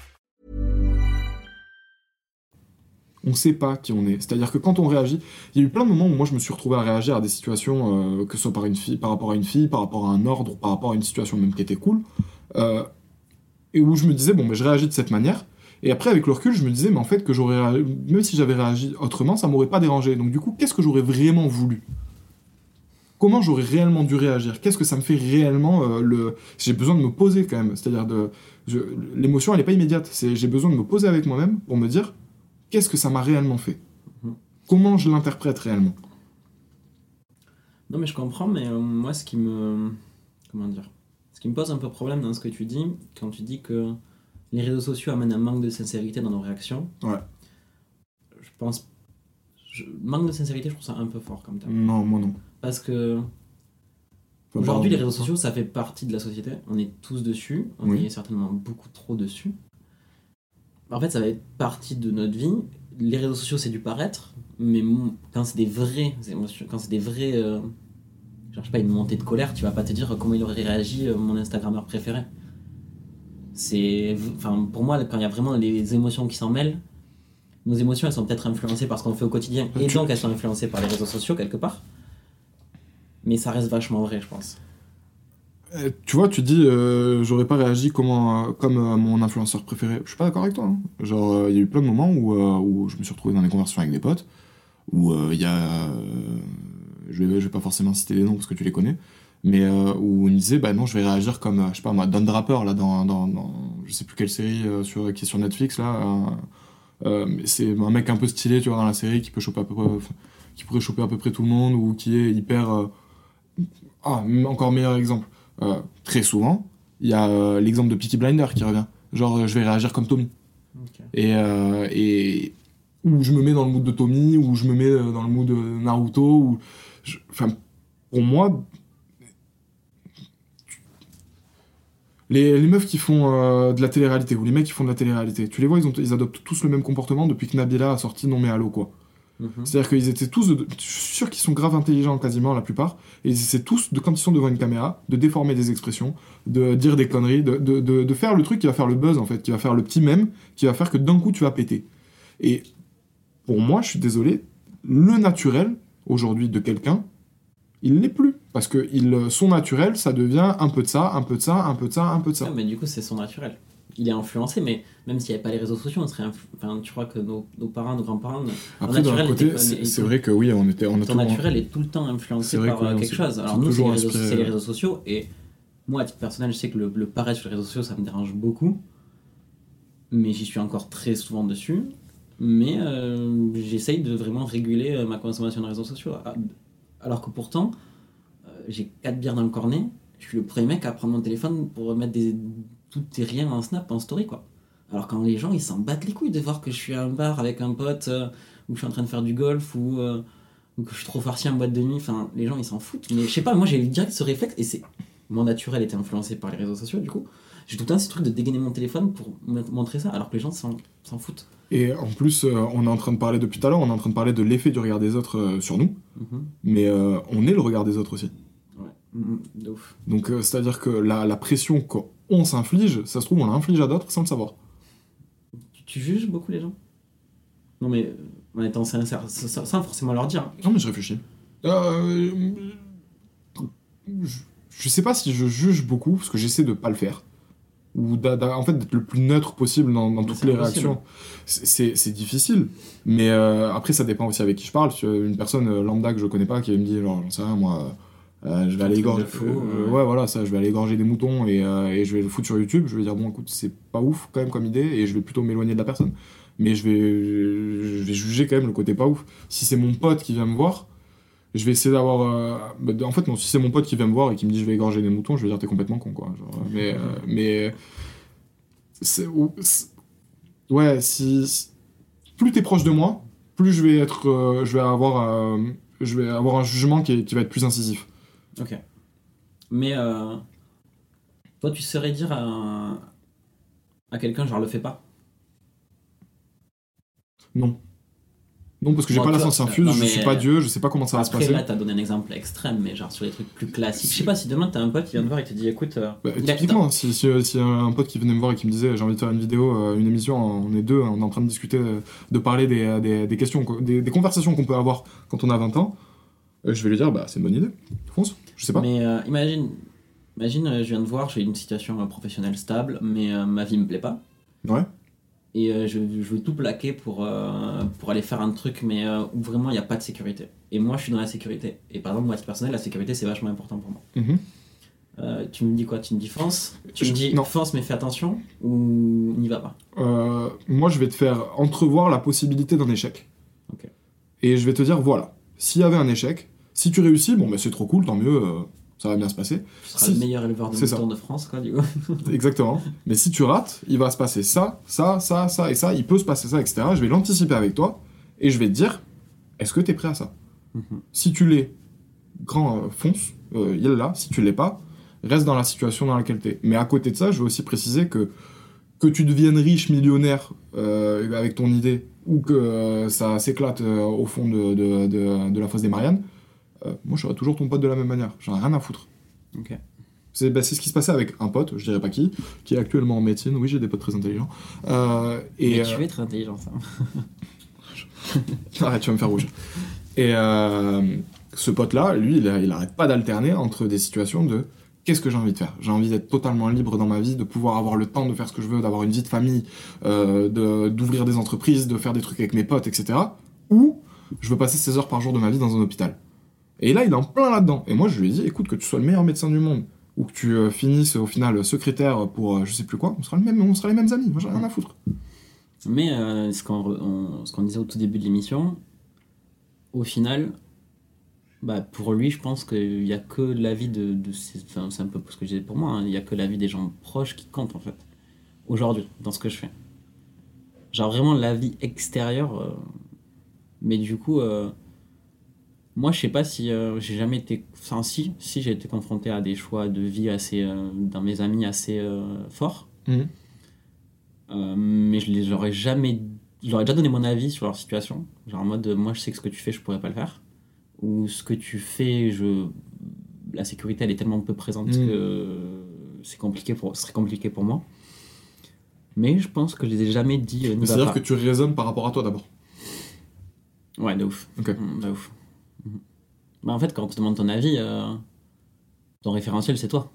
On sait pas qui on est. C'est-à-dire que quand on réagit, il y a eu plein de moments où moi je me suis retrouvé à réagir à des situations, euh, que ce soit par, une fille, par rapport à une fille, par rapport à un ordre, par rapport à une situation même qui était cool, euh, et où je me disais, bon, mais je réagis de cette manière. Et après, avec le recul, je me disais, mais en fait, que j'aurais même si j'avais réagi autrement, ça m'aurait pas dérangé. Donc, du coup, qu'est-ce que j'aurais vraiment voulu? Comment j'aurais réellement dû réagir? Qu'est-ce que ça me fait réellement euh, le J'ai besoin de me poser quand même. C'est-à-dire de l'émotion, elle est pas immédiate. C'est j'ai besoin de me poser avec moi-même pour me dire qu'est-ce que ça m'a réellement fait Comment je l'interprète réellement Non, mais je comprends, mais euh, moi, ce qui me. Comment dire Ce qui me pose un peu problème dans ce que tu dis, quand tu dis que les réseaux sociaux amènent un manque de sincérité dans nos réactions, Ouais. je pense. je- Manque de sincérité, je trouve ça un peu fort comme terme. Non, moi non. Parce que aujourd'hui, les réseaux sociaux, ça fait partie de la société. On est tous dessus. On Oui. est certainement beaucoup trop dessus. En fait, ça va être partie de notre vie. Les réseaux sociaux, c'est du paraître. Mais quand c'est des vraies émotions, quand c'est des vrais. Euh, je cherche pas une montée de colère, tu vas pas te dire comment il aurait réagi euh, mon Instagrammeur préféré. C'est. Enfin, pour moi, quand il y a vraiment les émotions qui s'en mêlent, nos émotions, elles sont peut-être influencées par ce qu'on fait au quotidien. Et donc, elles sont influencées par les réseaux sociaux, quelque part. Mais ça reste vachement vrai, je pense. Euh, tu vois, tu dis, euh, j'aurais pas réagi comment, euh, comme euh, mon influenceur préféré. Je suis pas d'accord avec toi. hein. Genre, euh, il y a eu plein de moments où, où je me suis retrouvé dans des conversations avec des potes, où il y a. je, vais, vais pas forcément citer les noms parce que tu les connais, mais où on disait, bah non, je vais réagir comme, je sais pas moi, Don Draper, là, dans, dans, je sais plus quelle série sur, qui est sur Netflix, là. c'est un mec un peu stylé, tu vois, dans la série, qui peut choper qui pourrait choper à peu près tout le monde ou qui est hyper. Ah, encore meilleur exemple. Euh, très souvent, il y a euh, l'exemple de Peaky Blinder qui revient. Genre, euh, je vais réagir comme Tommy. Et, et où je me mets dans le mood de Tommy, ou je me mets dans le mood de Naruto, ou je- enfin pour moi les, les meufs qui font euh, de la télé-réalité ou les mecs qui font de la télé-réalité, tu les vois, ils, ont, ils adoptent tous le même comportement depuis que Nabila a sorti Non mais allô quoi. Mhm. C'est-à-dire qu'ils étaient tous, de- je suis sûr qu'ils sont grave intelligents quasiment la plupart, et ils essaient tous, de, quand ils sont devant une caméra, de déformer des expressions, de dire des conneries, de, de, faire le truc qui va faire le buzz en fait, qui va faire le petit mème, qui va faire que d'un coup tu vas péter. Et pour moi, je suis désolé, le naturel aujourd'hui de quelqu'un, il l'est plus. Parce que il, son naturel, ça devient un peu de ça, un peu de ça, un peu de ça, un peu de ça. Ouais, mais du coup, c'est son naturel. Il est influencé, mais même s'il n'y avait pas les réseaux sociaux, on serait. influ- Enfin, tu crois que nos, nos parents, nos grands-parents. Après, d'un côté, c'est vrai que oui, on était, on a Ton naturel est tout le temps influencé par que, euh, quelque chose. Alors nous, c'est les, réseaux, les réseaux sociaux, et moi, à titre personnel, je sais que le, le paraître sur les réseaux sociaux, ça me dérange beaucoup. Mais j'y suis encore très souvent dessus. Mais euh, j'essaye de vraiment réguler euh, ma consommation de réseaux sociaux. Ah, Alors que pourtant, j'ai 4 bières dans le cornet, je suis le premier mec à prendre mon téléphone pour mettre des, tout et rien en snap, en story, quoi. Alors quand les gens, ils s'en battent les couilles de voir que je suis à un bar avec un pote, euh, ou que je suis en train de faire du golf, ou, euh, ou que je suis trop farci en boîte de nuit, enfin, les gens, ils s'en foutent. Mais je sais pas, moi, j'ai eu direct ce réflexe, et c'est... Mon naturel était influencé par les réseaux sociaux, du coup. J'ai tout le temps ce truc de dégainer mon téléphone pour montrer ça, alors que les gens s'en s'en foutent. Et en plus, euh, on est en train de parler depuis tout à l'heure, on est en train de parler de l'effet du regard des autres sur nous, Mhm. mais on est le regard des autres aussi. Ouais, de ouf. Donc euh, c'est-à-dire que la, la pression qu'on s'inflige, ça se trouve, on l'inflige à d'autres sans le savoir. Tu, tu juges beaucoup les gens? Non, mais euh, en étant sincère, sans forcément leur dire. Non mais je réfléchis. Euh, je, je sais pas si je juge beaucoup, parce que j'essaie de pas le faire. Ou d'a- en fait d'être le plus neutre possible dans, toutes les impossible. réactions. C'est- difficile. Mais euh, après ça dépend aussi avec qui je parle. Une personne lambda que je connais pas qui me dit, genre, j'en sais rien, moi... euh, je vais aller égorger fou, euh, ouais. ouais voilà ça je vais aller égorger des moutons et, euh, et je vais le foutre sur YouTube je vais dire bon écoute c'est pas ouf quand même comme idée et je vais plutôt m'éloigner de la personne mais je vais je vais juger quand même le côté pas ouf si c'est mon pote qui vient me voir je vais essayer d'avoir euh, bah, en fait non si c'est mon pote qui vient me voir et qui me dit je vais égorger des moutons je vais dire t'es complètement con quoi Genre, mais euh, mais c'est ouais si, plus t'es proche de moi plus je vais être euh, je vais avoir euh, je vais avoir un jugement qui, est- qui va être plus incisif Ok. Mais euh, toi, tu saurais dire à, à quelqu'un, genre, le fais pas? Non non parce que j'ai Bon, pas la science infuse non, je suis pas Dieu je sais pas comment ça va se passer là, t'as donné un exemple extrême, mais genre sur les trucs plus classiques. Je sais pas si demain t'as un pote qui vient te voir et te dit écoute. euh, Bah, typiquement, si, si, si un pote qui venait me voir et qui me disait j'ai envie de faire une vidéo, euh, une émission, on est deux, on est en train de discuter, euh, de parler des, euh, des, des questions, des, des conversations qu'on peut avoir quand on a 20 ans, euh, je vais lui dire bah c'est une bonne idée, fonce, je sais pas. Mais euh, imagine, imagine, euh, je viens de voir, j'ai une situation euh, professionnelle stable, mais euh, ma vie me plaît pas. Ouais. Et euh, je, je veux tout plaquer pour, pour aller faire un truc, mais où vraiment il n'y a pas de sécurité. Et moi, je suis dans la sécurité. Et par exemple, moi, à titre personnel, la sécurité, c'est vachement important pour moi. Mhm. Euh, tu me dis quoi? Tu me dis fonce Tu Je- me dis non. fonce, mais fais attention Ou n'y va pas? Moi je vais te faire entrevoir la possibilité d'un échec. Ok. Et je vais te dire voilà, s'il y avait un échec, si tu réussis, bon bah c'est trop cool, tant mieux, euh, ça va bien se passer. Tu seras Si. le meilleur éleveur de moutons de France, quoi, du coup. Exactement. Mais si tu rates, il va se passer ça, ça, ça, ça et ça. Il peut se passer ça, etc. Je vais l'anticiper avec toi et je vais te dire est-ce que tu es prêt à ça? Mhm. Si tu l'es, grand, euh, fonce, euh, il est là. Si tu l'es pas, reste dans la situation dans laquelle tu es. Mais à côté de ça, je veux aussi préciser que que tu deviennes riche, millionnaire euh, avec ton idée ou que euh, ça s'éclate euh, au fond de, de, de- de la fosse des Mariannes, euh, moi je serai toujours ton pote de la même manière. J'en ai rien à foutre. Ok. C'est bah, c'est ce qui se passait avec un pote, je dirais pas qui, qui est actuellement en médecine. Oui, j'ai des potes très intelligents. Euh, et Mais euh, tu es très intelligent, ça. arrête, tu vas me faire rouge. Et euh, ce pote-là, lui, il, il arrête pas d'alterner entre des situations de qu'est-ce que j'ai envie de faire? J'ai envie d'être totalement libre dans ma vie, de pouvoir avoir le temps de faire ce que je veux, d'avoir une vie de famille, euh, de- d'ouvrir des entreprises, de faire des trucs avec mes potes, etc. Ou je veux passer 16 heures par jour de ma vie dans un hôpital. Et là, il est en plein là-dedans. Et moi, je lui ai dit, écoute, que tu sois le meilleur médecin du monde, ou que tu euh, finisses au final secrétaire pour euh, je sais plus quoi, on sera, le même, on sera les mêmes amis. Moi, j'ai rien à foutre. Mais euh, ce qu'on disait au tout début de l'émission, au final, bah, pour lui, je pense qu'il n'y a que l'avis de, c'est un peu ce que je disais pour moi, hein, il n'y a que l'avis des gens proches qui compte en fait. Aujourd'hui, dans ce que je fais. Genre vraiment l'avis extérieur. euh, mais du coup, euh, moi je sais pas si euh, j'ai jamais été. Enfin, si, si j'ai été confronté à des choix de vie assez. euh, dans mes amis assez euh, forts. Mhm. Euh, mais je les aurais jamais. J'aurais déjà donné mon avis sur leur situation. Genre en mode, moi je sais que ce que tu fais, je pourrais pas le faire. Ou ce que tu fais, je. La sécurité, elle est tellement peu présente Mhm. que c'est compliqué pour, ce serait compliqué pour moi. Mais je pense que je les ai jamais dit. euh, C'est-à-dire que tu raisonnes par rapport à toi d'abord. Ouais, de ouf. Ok. De ouf. Mhm. Bah, en fait, quand on te demande ton avis, euh, ton référentiel, c'est toi.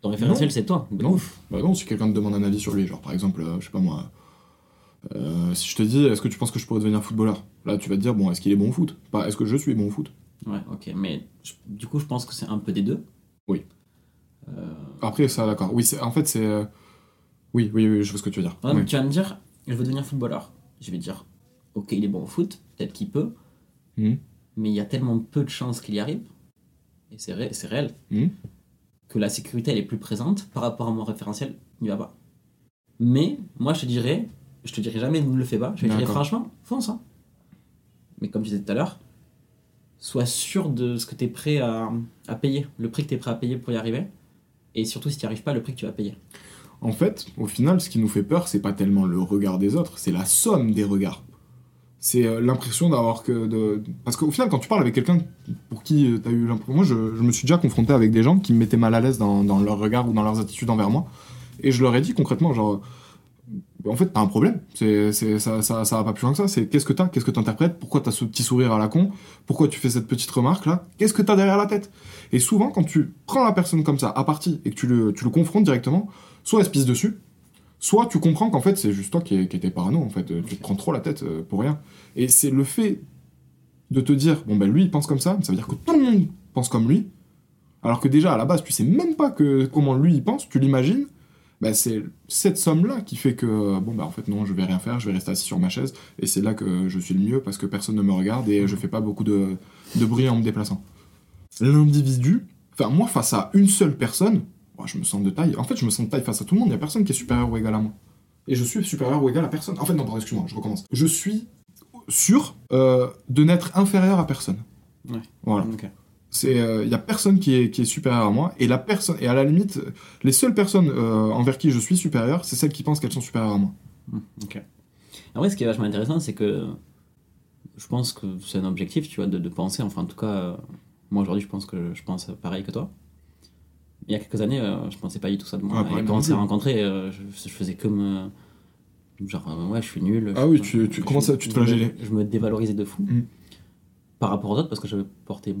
Ton référentiel, c'est toi. De Non. ouf. Bah non, si quelqu'un te demande un avis sur lui, genre par exemple, euh, je sais pas moi, euh, si je te dis, est-ce que tu penses que je pourrais devenir footballeur? Là, tu vas te dire, bon, est-ce qu'il est bon au foot? Pas, est-ce que je suis bon au foot? Ouais, ok. Mais je- du coup, je pense que c'est un peu des deux. Oui. Euh, Après, ça, d'accord. Oui, c'est, en fait, c'est. euh, Oui, oui, oui, je vois ce que tu veux dire. ouais, mais Oui. Tu vas me dire, je veux devenir footballeur. Je vais dire, ok, il est bon au foot, peut-être qu'il peut, Mhm. mais il y a tellement peu de chances qu'il y arrive, et c'est ré- c'est réel, Mhm. que la sécurité elle est plus présente par rapport à mon référentiel, il n'y va pas. Mais moi je te dirais, je te dirais jamais ne le fais pas, je te dirais franchement, fonce. hein. Mais comme je disais tout à l'heure, sois sûr de ce que tu es prêt à, à payer, le prix que tu es prêt à payer pour y arriver, et surtout si tu n'y arrives pas, le prix que tu vas payer. En fait, au final, ce qui nous fait peur, c'est pas tellement le regard des autres, c'est la somme des regards. C'est euh, l'impression d'avoir que. De... Parce qu'au final, quand tu parles avec quelqu'un pour qui tu as eu l'impression. Moi, je, me suis déjà confronté avec des gens qui me mettaient mal à l'aise dans, leur regard ou dans leurs attitudes envers moi. Et je leur ai dit concrètement, genre. En fait, t'as un problème. C'est, ça, ça, ça va pas plus loin que ça. C'est qu'est-ce que t'as? Qu'est-ce que t'interprètes? Pourquoi t'as ce petit sourire à la con? Pourquoi tu fais cette petite remarque là Qu'est-ce que t'as derrière la tête? Et souvent, quand tu prends la personne comme ça, à partie, et que tu le, tu le confrontes directement, soit elle se pisse dessus, soit tu comprends qu'en fait c'est juste toi qui, qui étais parano en fait. Tu te prends trop la tête euh, pour rien. Et c'est le fait de te dire bon ben lui il pense comme ça ça veut dire que tout le monde pense comme lui. Alors que déjà à la base tu sais même pas que comment lui il pense tu l'imagines. Ben, c'est cette somme là qui fait que euh, bon ben en fait non je vais rien faire je vais rester assis sur ma chaise et c'est là que je suis le mieux parce que personne ne me regarde et je fais pas beaucoup de, de bruit en me déplaçant. L'individu enfin moi face à une seule personne moi, je me sens de taille. En fait, je me sens de taille face à tout le monde. Il n'y a personne qui est supérieur ou égal à moi. Et je suis supérieur ou égal à personne. En fait, non, pardon, excuse-moi, je recommence. Je suis sûr euh, de n'être inférieur à personne. Ouais. Voilà. C'est, il y a personne qui est, qui est supérieur à moi. Et la personne, et à la limite, les seules personnes euh, envers qui je suis supérieur, c'est celles qui pensent qu'elles sont supérieures à moi. Ok. En vrai, ce qui est vachement intéressant, c'est que je pense que c'est un objectif, tu vois, de, de penser. Enfin, en tout cas, euh, moi aujourd'hui, je pense que je pense pareil que toi. Il y a quelques années, euh, je pensais pas du tout ça de moi. Ah, Et quand on s'est rencontrés, euh, je, je faisais que me. Genre, euh, ouais, je suis nul. Ah je- oui, tu- tu je- tu te je flagellais. Je me dévalorisais de fou. Mm. Par rapport aux autres, parce que je portais. mm,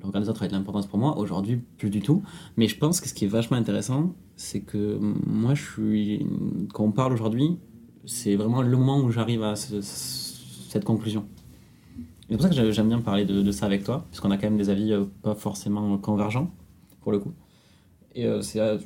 Le regard des autres avait de l'importance pour moi. Aujourd'hui, plus du tout. Mais je pense que ce qui est vachement intéressant, c'est que mm, moi, je suis. Quand on parle aujourd'hui, c'est vraiment le moment où j'arrive à ce- cette conclusion. C'est pour ça que j'ai- j'aime bien parler de, de ça avec toi, puisqu'on a quand même des avis euh, pas forcément convergents, pour le coup. Et euh, c'est euh,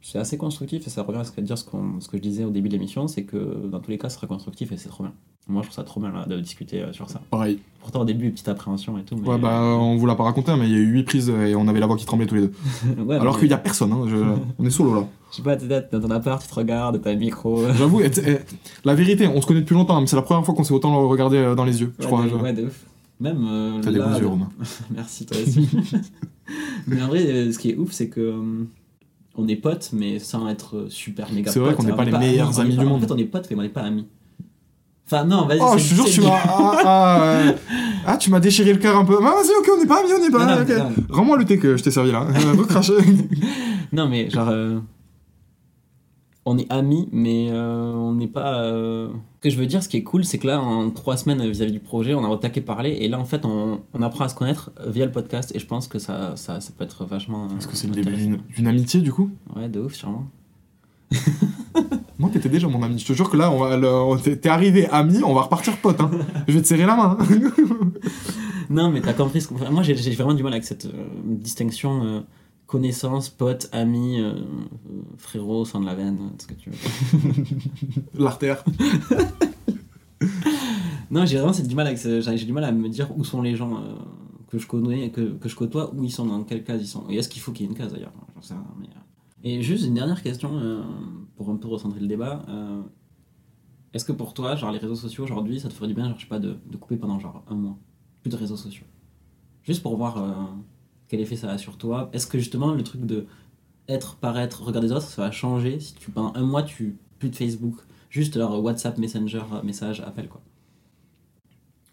c'est assez constructif, et ça revient à ce que, dire ce, ce que je disais au début de l'émission, c'est que dans tous les cas, ce sera constructif et c'est trop bien. Moi, je trouve ça trop bien là, de discuter euh, sur ça. Pareil. Pourtant, au début, petite appréhension et tout. Mais, Ouais, bah, on vous l'a pas raconté, mais il y a eu 8 prises et on avait la voix qui tremblait tous les deux. Ouais, Alors mais- qu'il y a personne, hein, je- on est solo là. Je sais pas, t'es dans ton appart, tu te regardes, t'as un micro. J'avoue, la vérité, on se connaît depuis longtemps, mais c'est la première fois qu'on s'est autant regardé dans les yeux, je crois. je- ouais, de ouf. Même. euh, T'as des bons yeux, Romain. Merci, toi aussi. mais en vrai, euh, ce qui est ouf, c'est que. euh, On est potes, mais sans être super méga C'est vrai potes. qu'on n'est pas les meilleurs amis du En monde. fait, on est potes, mais on n'est pas amis. Enfin, non, vas-y. Oh, je te jure, tu m'as. Ah, ah, euh, ah, tu m'as déchiré le cœur un peu. Ah, vas-y, ok, on n'est pas amis, on n'est pas. Non, non, ok. non. Rends-moi le thé que je t'ai servi là. Recraché. Non, mais genre. euh, On est amis, mais euh, on n'est pas. euh, Ce que je veux dire, ce qui est cool, c'est que là, en trois semaines vis-à-vis du projet, on a retaqué parler, et là, en fait, on, on apprend à se connaître via le podcast, et je pense que ça, ça, ça peut être vachement. Est-ce que c'est le début d'une amitié du coup? Ouais, de ouf, sûrement. Moi, t'étais déjà mon ami. Je te jure que là, t'es arrivé ami, on va repartir pote. Hein. Je vais te serrer la main. hein. Non, mais t'as compris. Ce que... moi, j'ai j'ai vraiment du mal avec cette euh, distinction euh, connaissance, pote, ami, euh, euh, frérot, sang de la veine, ce que tu veux. L'artère. Non, j'ai vraiment c'est du mal avec ce- j'ai j'ai du mal à me dire où sont les gens euh, que je connais, que, que je côtoie, où ils sont, dans quelle case ils sont. Et est-ce qu'il faut qu'il y ait une case d'ailleurs? J'en sais rien, mais, euh. Et juste une dernière question euh, pour un peu recentrer le débat. euh, est-ce que pour toi, genre les réseaux sociaux aujourd'hui, ça te ferait du bien, genre, je sais pas, de, de couper pendant genre un mois? Plus de réseaux sociaux Juste pour voir euh, quel effet ça a sur toi. Est-ce que justement le truc de être, paraître, regarder les autres, ça va changer si tu pendant un mois tu plus de Facebook, juste leur WhatsApp, Messenger, message, appel quoi?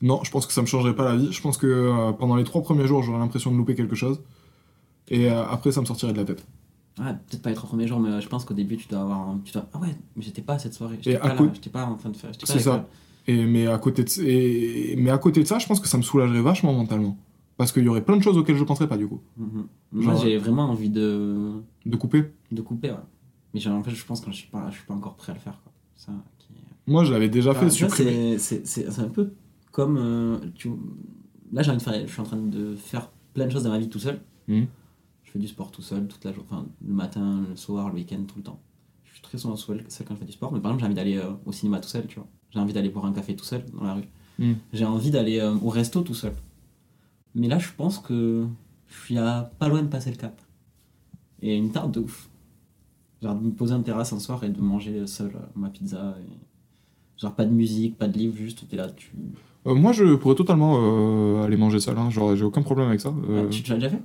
Non, je pense que ça me changerait pas la vie. Je pense que euh, pendant les trois premiers jours, j'aurais l'impression de louper quelque chose. Et euh, après, ça me sortirait de la tête. Ouais, peut-être pas les trois premiers jours, mais euh, je pense qu'au début, tu dois avoir. un- Tu dois... Ah ouais, mais j'étais pas à cette soirée. J'étais pas j'étais pas en train de faire. C'est ça. l'école. Et, mais, à côté de, et, mais à côté de ça, je pense que ça me soulagerait vachement mentalement. Parce qu'il y aurait plein de choses auxquelles je penserais pas du coup. Mhm. Moi, Genre- j'ai vraiment envie de, De couper. de couper, ouais. Mais en fait, je pense que je suis pas, je suis pas encore prêt à le faire, quoi. Ça, qui... Moi, je l'avais déjà Enfin, fait, vois, supprimer. c'est- un peu comme. euh, tu... Là, j'ai envie de faire, je suis en train de faire plein de choses dans ma vie tout seul. Mhm. Je fais du sport tout seul, toute la journée, enfin, le matin, le soir, le week-end, tout le temps. Je suis très souvent seul, seul quand je fais du sport, mais par exemple, j'ai envie d'aller euh, au cinéma tout seul, tu vois. J'ai envie d'aller boire un café tout seul dans la rue. Mhm. J'ai envie d'aller euh, au resto tout seul. Mais là, je pense que je suis à pas loin de passer le cap. Et une tarte de ouf. Genre de me poser en terrasse un soir et de manger seul euh, ma pizza. Et... Genre pas de musique, pas de livre, juste t'es là, tu. Euh, moi, je pourrais totalement euh, aller manger seul. Hein. Genre, j'ai aucun problème avec ça. Euh, Ah, tu tu l'as déjà fait?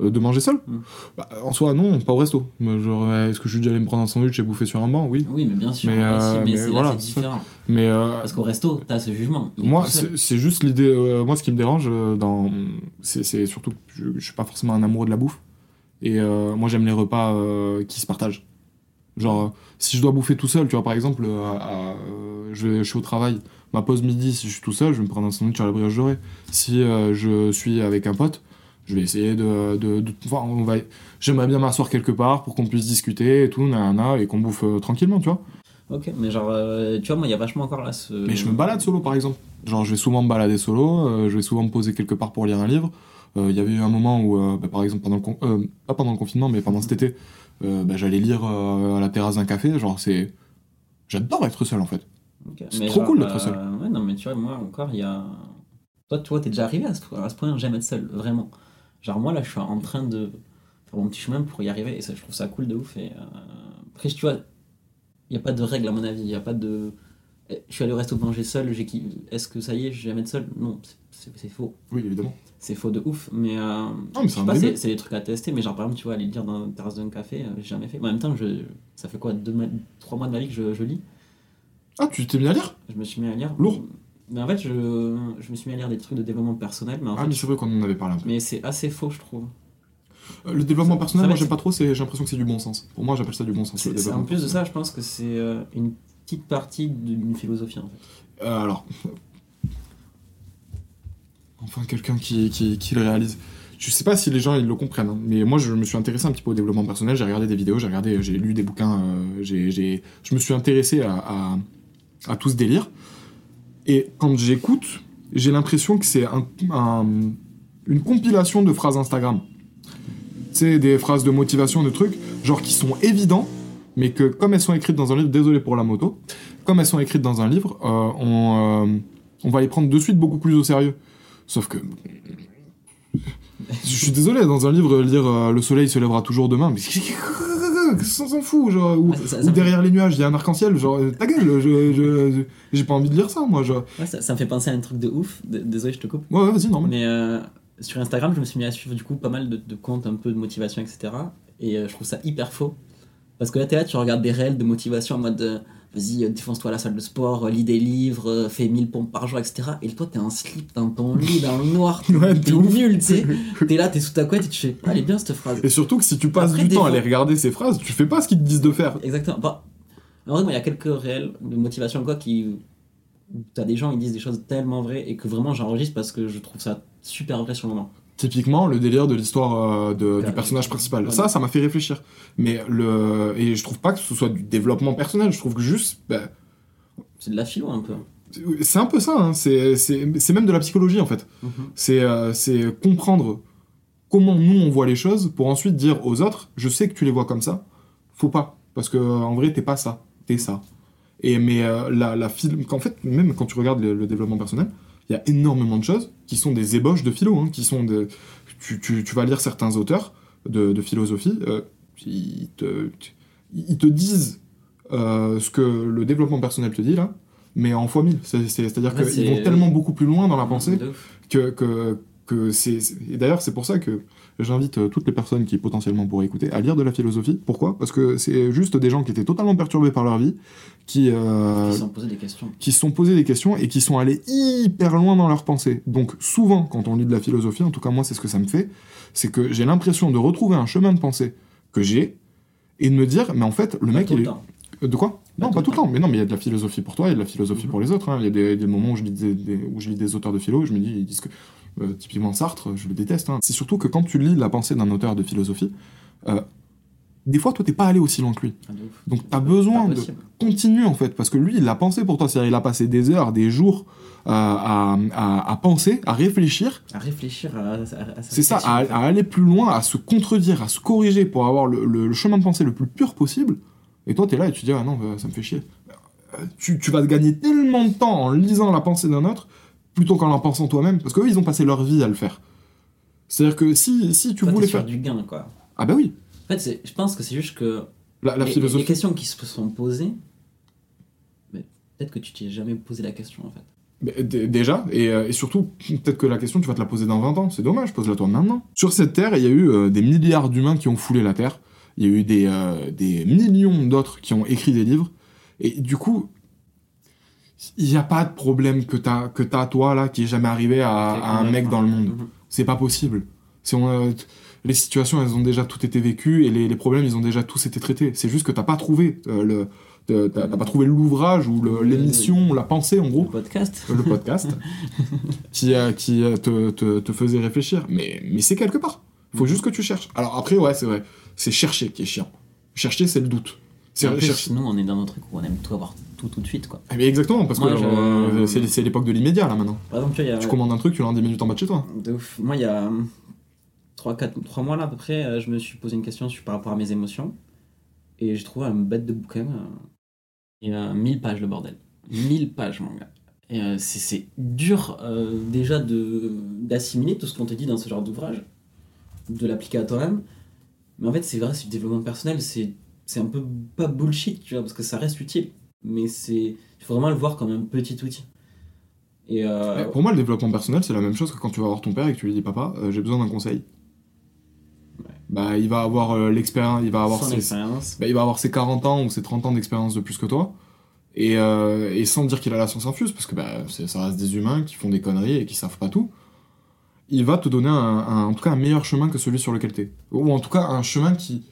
Euh, de manger seul Mm. bah, En soi, non, pas au resto. Mais Genre, euh, est-ce que je suis déjà allé me prendre un sandwich et bouffer sur un banc? Oui. Oui, mais bien sûr. Mais, si, euh, mais mais c'est voilà, différent. Mais euh, Parce qu'au resto, t'as ce jugement. Moi, c'est juste l'idée. moi, ce qui me dérange, dans, c'est surtout que je, je suis pas forcément un amoureux de la bouffe. Et moi, j'aime les repas qui se partagent. Genre, si je dois bouffer tout seul, tu vois, par exemple, à- je, suis au travail, ma pause midi, si je suis tout seul, je vais me prendre un sandwich à la brioche dorée. Si je suis avec un pote, je vais essayer de. de, de- enfin, on va, j'aimerais bien m'asseoir quelque part pour qu'on puisse discuter et tout, nanana, et qu'on bouffe euh, tranquillement, tu vois. Ok, mais genre, euh, tu vois, moi, il y a vachement encore là ce. Mais je me balade solo par exemple. Genre je vais souvent me balader solo, euh, je vais souvent me poser quelque part pour lire un livre. Il y avait eu un moment où, bah, par exemple, pendant le con- pas pendant le confinement, mais pendant cet été, bah, j'allais lire à la terrasse d'un café. Genre c'est, j'adore être seul en fait. Ok, C'est trop genre, cool d'être seul. Ouais, non, mais tu vois, moi, encore, il y a. Toi, tu vois, t'es déjà arrivé à ce, à ce point, j'aime être seul, vraiment. Genre, moi, là, je suis en train de faire mon petit chemin pour y arriver, et ça, je trouve ça cool de ouf. Et, euh, Après, tu vois, il n'y a pas de règle, à mon avis, il n'y a pas de. Eh, Je suis allé au resto manger seul, j'ai est-ce que ça y est, je vais jamais être seul? Non, c'est- c'est c'est faux. Oui évidemment. C'est faux de ouf, mais. Euh, mais je c'est sais un pas, c'est c'est des trucs à tester, mais genre, par exemple, tu vois, aller lire dans la terrasse d'un café, euh, j'ai jamais fait. Mais en même temps, je... ça fait quoi, deux mois- trois mois de ma vie que je, je lis? Ah tu t'es mis à lire? Je me suis mis à lire. Lourd. Mais en fait, je, je me suis mis à lire des trucs de développement personnel, mais en Ah fait, mais c'est vrai qu'on en avait parlé un peu. mais c'est assez faux, je trouve. Euh, le développement personnel, ça moi j'aime pas trop. J'ai l'impression que c'est du bon sens. Pour moi j'appelle ça du bon sens. le en plus de ça, je pense que c'est euh, une petite partie d'une philosophie, en fait. Euh, alors. Enfin, quelqu'un qui, qui, qui le réalise. Je sais pas si les gens ils le comprennent, hein, mais moi je me suis intéressé un petit peu au développement personnel. J'ai regardé des vidéos, j'ai regardé, j'ai lu des bouquins, euh, j'ai, j'ai- je me suis intéressé à, à, à tout ce délire. Et quand j'écoute, j'ai l'impression que c'est un, un- une compilation de phrases Instagram. C'est des phrases de motivation, de trucs, genre qui sont évidents, mais que comme elles sont écrites dans un livre, désolé pour la moto, comme elles sont écrites dans un livre, euh, on, euh, on va les prendre de suite beaucoup plus au sérieux. Sauf que. Je suis désolé, dans un livre, lire euh, Le soleil se lèvera toujours demain, mais. Ça s'en fout, genre. Ou, ça- ça- ou ça- derrière les nuages, il y a un arc-en-ciel, genre. euh, Ta gueule, je, j'ai pas envie de lire ça, moi. Genre. Ouais, ça, ça me fait penser à un truc de ouf. Désolé, je te coupe. Ouais, ouais, vas-y, normal. Mais euh, sur Instagram, je me suis mis à suivre du coup pas mal de, de comptes un peu de motivation, etc. Et euh, je trouve ça hyper faux. Parce que là, t'es là, tu regardes des réels de motivation en mode euh, vas-y, euh, défonce-toi à la salle de sport, euh, lis des livres, euh, fais 1000 pompes par jour, etc. Et toi, t'es en slip dans ton lit, dans le noir, Ouais, t'es nul, tu sais. T'es là, t'es sous ta couette et tu fais ah, elle est bien cette phrase. Et surtout que si tu passes Après, du temps à aller regarder ces phrases, tu fais pas ce qu'ils te disent de faire. Exactement. Bah, en vrai, il y a quelques réels de motivation quoi qui. T'as des gens, ils disent des choses tellement vraies et que vraiment j'enregistre parce que je trouve ça super vrai sur le moment. Typiquement, le délire de l'histoire euh, du personnage principal. Ouais. Ça, ça m'a fait réfléchir. Mais le. Et je trouve pas que ce soit du développement personnel, je trouve que juste. bah, C'est de la philo un peu. c'est un peu ça, hein. c'est c'est- c'est même de la psychologie en fait. C'est euh, c'est comprendre comment nous on voit les choses pour ensuite dire aux autres je sais que tu les vois comme ça, faut pas. Parce que euh, en vrai, t'es pas ça, t'es ça. Et mais euh, la, la philo- qu'en fait, même quand tu regardes le, le développement personnel, il y a énormément de choses qui sont des ébauches de philo, hein, qui sont tu, tu, tu vas lire certains auteurs de, de philosophie, euh, ils, te, ils te disent euh, ce que le développement personnel te dit là, mais en fois mille. C'est- c'est- C'est-à-dire qu'ils vont tellement beaucoup plus loin dans la pensée que, que, que c'est. c'est- Et d'ailleurs, c'est pour ça que j'invite euh, toutes les personnes qui potentiellement pourraient écouter à lire de la philosophie. Pourquoi? Parce que c'est juste des gens qui étaient totalement perturbés par leur vie, qui, euh, se sont posé des questions. qui se sont posés des questions et qui sont allés hyper loin dans leur pensée. Donc souvent, quand on lit de la philosophie, en tout cas moi c'est ce que ça me fait, c'est que j'ai l'impression de retrouver un chemin de pensée que j'ai et de me dire, mais en fait, le Pas mec, tout il le est... temps. De quoi? Non, pas tout le temps. Mais non, mais il y a de la philosophie pour toi, il y a de la philosophie pour les autres. hein. Il y a des, des moments où je, lis des, des- où je lis des auteurs de philo et je me dis, ils disent que. Euh, typiquement Sartre, je le déteste. hein. C'est surtout que quand tu lis la pensée d'un auteur de philosophie, euh, des fois, toi, t'es pas allé aussi loin que lui. Ah. Donc, t'as besoin de continuer, en fait, parce que lui, il l'a pensé pour toi. C'est-à-dire, il a passé des heures, des jours euh, à, à- à penser, à réfléchir. À réfléchir à, à- C'est ça, à, aller plus loin, à se contredire, à se corriger pour avoir le, le- le chemin de pensée le plus pur possible. Et toi, t'es là et tu dis, ah non, bah, ça me fait chier. Tu, tu vas te gagner tellement de temps en lisant la pensée d'un autre plutôt qu'en la pensant toi-même, parce qu'eux, ils ont passé leur vie à le faire. C'est-à-dire que si, si tu Toi, voulais faire. du gain, quoi. Ah bah oui, En fait, je pense que c'est juste que la, la les, philosophie. les questions qui se sont posées, mais peut-être que tu t'y es jamais posé la question, en fait. Déjà, et, euh, et surtout, peut-être que la question, tu vas te la poser dans 20 ans. C'est dommage, pose-la toi maintenant. Sur cette Terre, il y a eu euh, des milliards d'humains qui ont foulé la Terre. Il y a eu des, euh, des millions d'autres qui ont écrit des livres. Et du coup, il n'y a pas de problème que t'as, que t'as toi, là, qui est jamais arrivé à, à un mec dans le monde. C'est pas possible. C'est, on, euh, les situations, elles ont déjà toutes été vécues et les, les problèmes, ils ont déjà tous été traités. C'est juste que t'as pas trouvé euh, le, t'as, pas trouvé l'ouvrage ou le- l'émission, la pensée, en Le gros podcast. le podcast qui, euh, qui te, te, te faisait réfléchir. Mais, mais c'est quelque part. Faut juste que tu cherches. Alors après, ouais, c'est vrai. C'est chercher qui est chiant. Chercher, c'est le doute. C'est plus, nous, on est dans notre truc où on aime tout avoir tout tout de suite, quoi. Eh bien, exactement, parce Moi, que euh, c'est, l'époque de l'immédiat là maintenant. Par exemple, tu vois, il y a... Tu commandes un truc, tu l'as en 10 minutes en bas de chez toi. De ouf. Moi, il y a 3, 4, 3 mois là à peu près, euh, je me suis posé une question sur, par rapport à mes émotions. Et j'ai trouvé un bête de bouquin. euh, Il y a 1000 pages, le bordel. 1000 pages, mon gars. Et euh, c'est- dur euh, déjà d'assimiler tout ce qu'on te dit dans ce genre d'ouvrage, de l'appliquer à toi-même. Mais en fait, c'est vrai, c'est du développement personnel, c'est c'est un peu pas bullshit, tu vois, parce que ça reste utile. Mais c'est il faut vraiment le voir comme un petit outil. Et euh, Pour moi, le développement personnel, c'est la même chose que quand tu vas voir ton père et que tu lui dis Papa, euh, j'ai besoin d'un conseil. Bah, il va avoir euh, l'expérience, il va avoir son ses, bah, il va avoir ses 40 ans ou ses 30 ans d'expérience de plus que toi. Et, et sans dire qu'il a la science infuse, parce que bah, ça reste des humains qui font des conneries et qui savent pas tout, il va te donner un, un- en tout cas un meilleur chemin que celui sur lequel t'es. Ou en tout cas un chemin qui,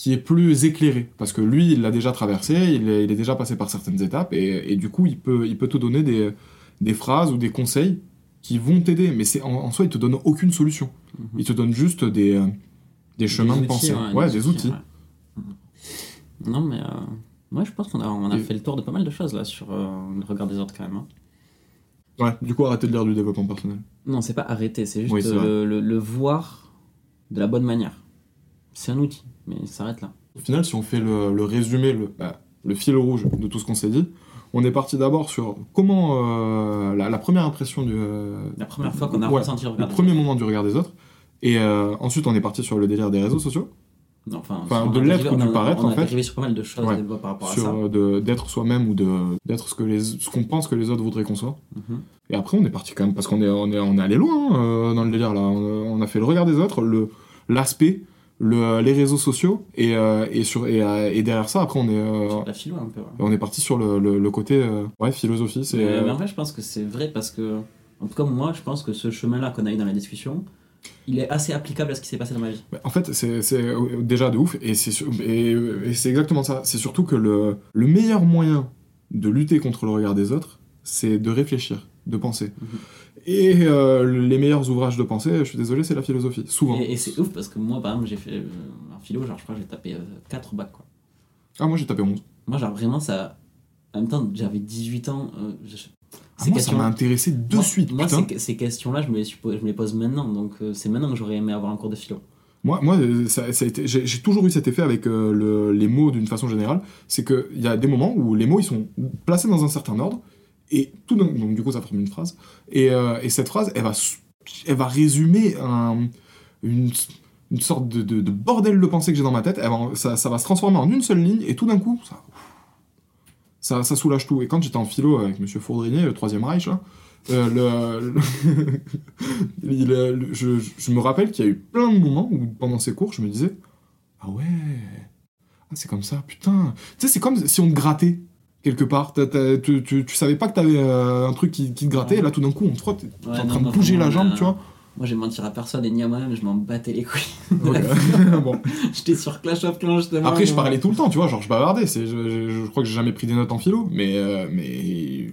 qui est plus éclairé. Parce que lui, il l'a déjà traversé, il est, il est déjà passé par certaines étapes, et, et du coup, il peut, il peut te donner des, des phrases ou des conseils qui vont t'aider. Mais c'est en, en soi, il te donne aucune solution. Il te donne juste des, euh, des chemins Des de outils, pensée. Ouais, des outils. ouais. Mhm. Non, mais euh, moi je pense qu'on a, on a Et- fait le tour de pas mal de choses là sur euh, le regard des autres quand même. hein. Ouais, du coup, arrêtez de lire du développement personnel. Non, c'est pas arrêter, c'est juste Oui, euh, le, le- le voir de la bonne manière. C'est un outil, mais ça s'arrête là. Au final, si on fait le, le résumé, le, bah, le fil rouge de tout ce qu'on s'est dit, on est parti d'abord sur comment euh, la, la première impression du. euh, La première fois qu'on a ouais, ressenti le le regard des premier moment du regard des autres. Et euh, ensuite, on est parti sur le délire des réseaux sociaux. Non, enfin, de l'être ou du on a- paraître, on en a fait. dérivé sur pas mal de choses Ouais. par rapport à sur ça. euh, de- d'être soi-même ou de d'être ce qu'on pense que les autres voudraient qu'on soit. Mhm. Et après, on est parti quand même parce qu'on est on est on est allé loin hein, dans le délire là. On, on a fait le regard des autres, le l'aspect, le les réseaux sociaux et euh, et sur et, euh, et derrière ça, après on est euh, Sur la philo un peu. ouais. on est parti sur le, le, le côté euh, ouais philosophie. C'est Mais, euh, mais en fait, je pense que c'est vrai parce que, en tout cas, moi, je pense que ce chemin-là qu'on a eu dans la discussion, il est assez applicable à ce qui s'est passé dans ma vie. Bah, En fait, c'est euh, déjà de ouf, c'est et c'est exactement ça. C'est surtout que le, le meilleur moyen de lutter contre le regard des autres, c'est de réfléchir, de penser. Mhm. Et euh, les meilleurs ouvrages de pensée, je suis désolé, c'est la philosophie, souvent. Et, et c'est ouf parce que moi, par exemple, j'ai fait euh, un philo, genre, je crois que j'ai tapé 4 bacs, quoi. Ah, moi j'ai tapé 11. Moi, genre, vraiment, ça. En même temps, j'avais 18 ans. euh, je- Ah, moi, ça questions- m'a intéressé de moi- suite, Moi, putain. ces, ces questions-là, je me, les je me les pose maintenant, donc euh, c'est maintenant que j'aurais aimé avoir un cours de philo. Moi, moi euh, ça, ça j'ai, toujours eu cet effet avec euh, le- les mots d'une façon générale. C'est qu'il y a des moments où les mots ils sont placés dans un certain ordre, et tout d'un donc du coup ça forme une phrase. Et, euh, et cette phrase, elle va, elle va résumer un- une, une sorte de, de- de bordel de pensée que j'ai dans ma tête. Elle va- ça, ça va se transformer en une seule ligne, et tout d'un coup, ça, ça, soulage tout. Et quand j'étais en philo avec Monsieur Fourdrinier, le troisième Reich, euh, le, je, je me rappelle qu'il y a eu plein de moments où pendant ces cours, je me disais Ah ouais, ah, c'est comme ça, putain. Tu sais, c'est comme si on grattait quelque part. Tu, tu, tu savais pas que t'avais euh, un truc qui, qui te grattait, et là tout d'un coup, on te frotte, t'es Ouais, en train de bouger la jambe, euh, tu vois. Moi, je vais mentir à personne et ni à moi-même, je m'en battais les couilles. Ok. bon. J'étais sur Clash of Clans justement. Après, je parlais tout le temps, tu vois, genre je bavardais. C'est, je, je- je crois que j'ai jamais pris des notes en philo, mais, euh, mais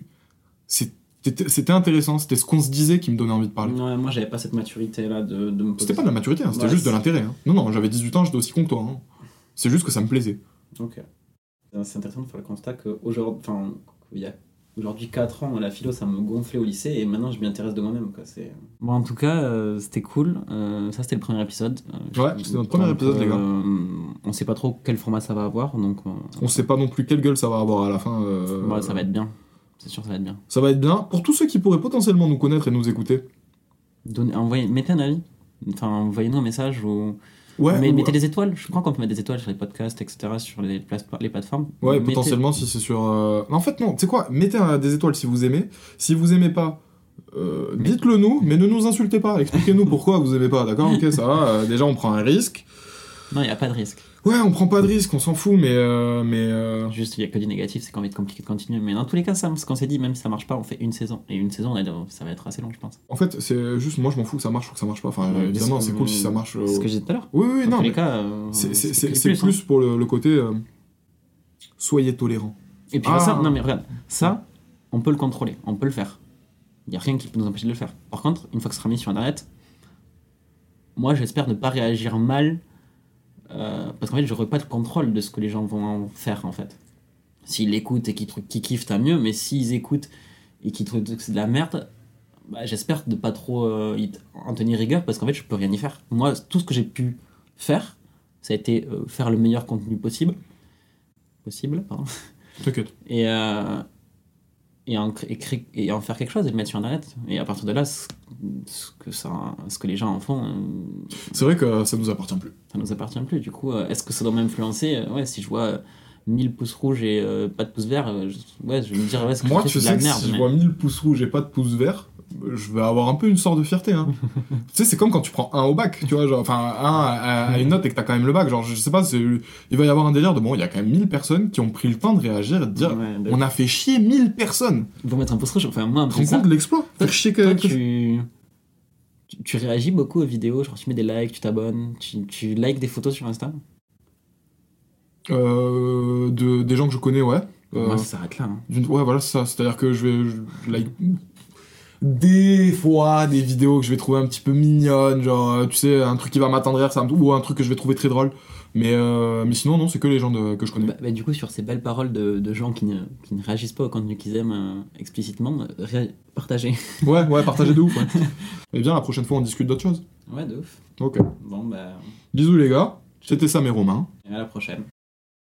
c'était, c'était intéressant. C'était ce qu'on se disait qui me donnait envie de parler. Ouais, moi, j'avais pas cette maturité là de, de me. C'était pas de la maturité, hein, c'était Ouais, juste de l'intérêt. hein. Non, non, j'avais 18 ans, j'étais aussi con que toi. hein. C'est juste que ça me plaisait. Ok. C'est intéressant de faire le constat qu'aujourd'hui, enfin, il y a aujourd'hui 4 ans, la philo, ça me gonflait au lycée et maintenant je m'y intéresse de moi-même. Quoi. C'est... Bon, en tout cas, euh, c'était cool. Euh, ça, c'était le premier épisode. Euh, Ouais, c'était notre premier épisode, les gars. euh, on sait pas trop quel format ça va avoir, donc euh, On sait pas non plus quelle gueule ça va avoir à la fin. euh, ouais, ça va être bien. C'est sûr, ça va être bien. Ça va être bien. Pour tous ceux qui pourraient potentiellement nous connaître et nous écouter. Donnez, envoyez, mettez un avis. Enfin, envoyez-nous un message ou. Ouais, Mais ou- mettez des étoiles. Je crois qu'on peut mettre des étoiles sur les podcasts, etc., sur les, les plateformes. Ouais, Mettez- potentiellement si c'est sur. euh, En fait, non, tu sais quoi? Mettez euh, des étoiles si vous aimez. Si vous aimez pas, euh, dites-le nous, mais ne nous insultez pas. Expliquez-nous pourquoi vous aimez pas, d'accord? Ok, ça va. déjà, on prend un risque. Non, il n'y a pas de risque. Ouais, on prend pas de risque, on s'en fout, mais. euh, mais euh, Juste, il n'y a que du négatif, c'est quand même compliqué de continuer. Mais dans tous les cas, ça, ce qu'on s'est dit, même si ça marche pas, on fait une saison. Et une saison, on a- ça va être assez long, je pense. En fait, c'est juste, moi je m'en fous que ça marche ou que ça marche pas. Enfin, Ouais, évidemment, c'est- cool si ça marche. euh, C'est ce que j'ai dit tout à l'heure. Oui, oui, Dans non. tous les mais cas, euh, C'est plus, hein. pour le, le côté. euh, soyez tolérants. Et puis Ah. ça, non mais regarde, ça, on peut le contrôler, on peut le faire. Il n'y a rien qui peut nous empêcher de le faire. Par contre, une fois que ce sera mis sur Internet, moi j'espère ne pas réagir mal, euh, parce qu'en fait, j'aurai pas de contrôle de ce que les gens vont en faire en fait. S'ils l'écoutent et qu'ils qu'ils kiffent, tant mieux, mais s'ils écoutent et qu'ils trouvent que c'est de la merde, bah, j'espère de pas trop euh, en tenir rigueur, parce qu'en fait, je peux rien y faire. Moi, tout ce que j'ai pu faire, ça a été euh, faire le meilleur contenu possible. Possible, pardon T'inquiète. et, euh, et, en, cré- et, cré- et en faire quelque chose et le mettre sur internet. Et à partir de là, ce, ce que, ça, ce que les gens en font, euh, C'est vrai que ça nous appartient plus. ça nous appartient plus. Du coup, euh, est-ce que ça doit m'influencer? Ouais, si je vois euh, 1000 pouces rouges et euh, pas de pouces verts, euh, je, ouais, je vais me dire, ouais, ce que Moi, tu sais la que merde. si je vois 1000 pouces rouges et pas de pouces verts, je vais avoir un peu une sorte de fierté. Hein. tu sais, c'est comme quand tu prends un au bac, tu vois, genre, enfin, un à, à une note et que t'as quand même le bac. Genre, je sais pas, il va y avoir un délire de bon, il y a quand même 1000 personnes qui ont pris le temps de réagir et de dire Ouais, de- on a fait chier 1000 personnes. Ils vont mettre un pouce rouge, enfin moi, un peu compte de l'exploit Toi, Faire chier toi, que. tu, tu, tu réagis beaucoup aux vidéos, genre tu mets des likes, tu t'abonnes, tu, tu likes des photos sur Insta Euh, de, des gens que je connais, ouais. Euh, Moi, ça s'arrête là. hein. ouais, voilà, c'est ça. C'est-à-dire que je vais. Je, je like des fois des vidéos que je vais trouver un petit peu mignonnes, genre, euh, tu sais, un truc qui va m'attendrir, ça, me- ou un truc que je vais trouver très drôle. Mais, euh, mais sinon, non, c'est que les gens de- que je connais. Bah, bah, du coup, sur ces belles paroles de, de gens qui ne, qui ne réagissent pas au contenu qu'ils aiment euh, explicitement, ré- partagez. Ouais, ouais, partagez de ouf. Ouais. Et bien, la prochaine fois, on discute d'autres choses. Ouais, de ouf. Ok. Bon, bah, Bisous, les gars. C'était Sam et Romain. à la prochaine.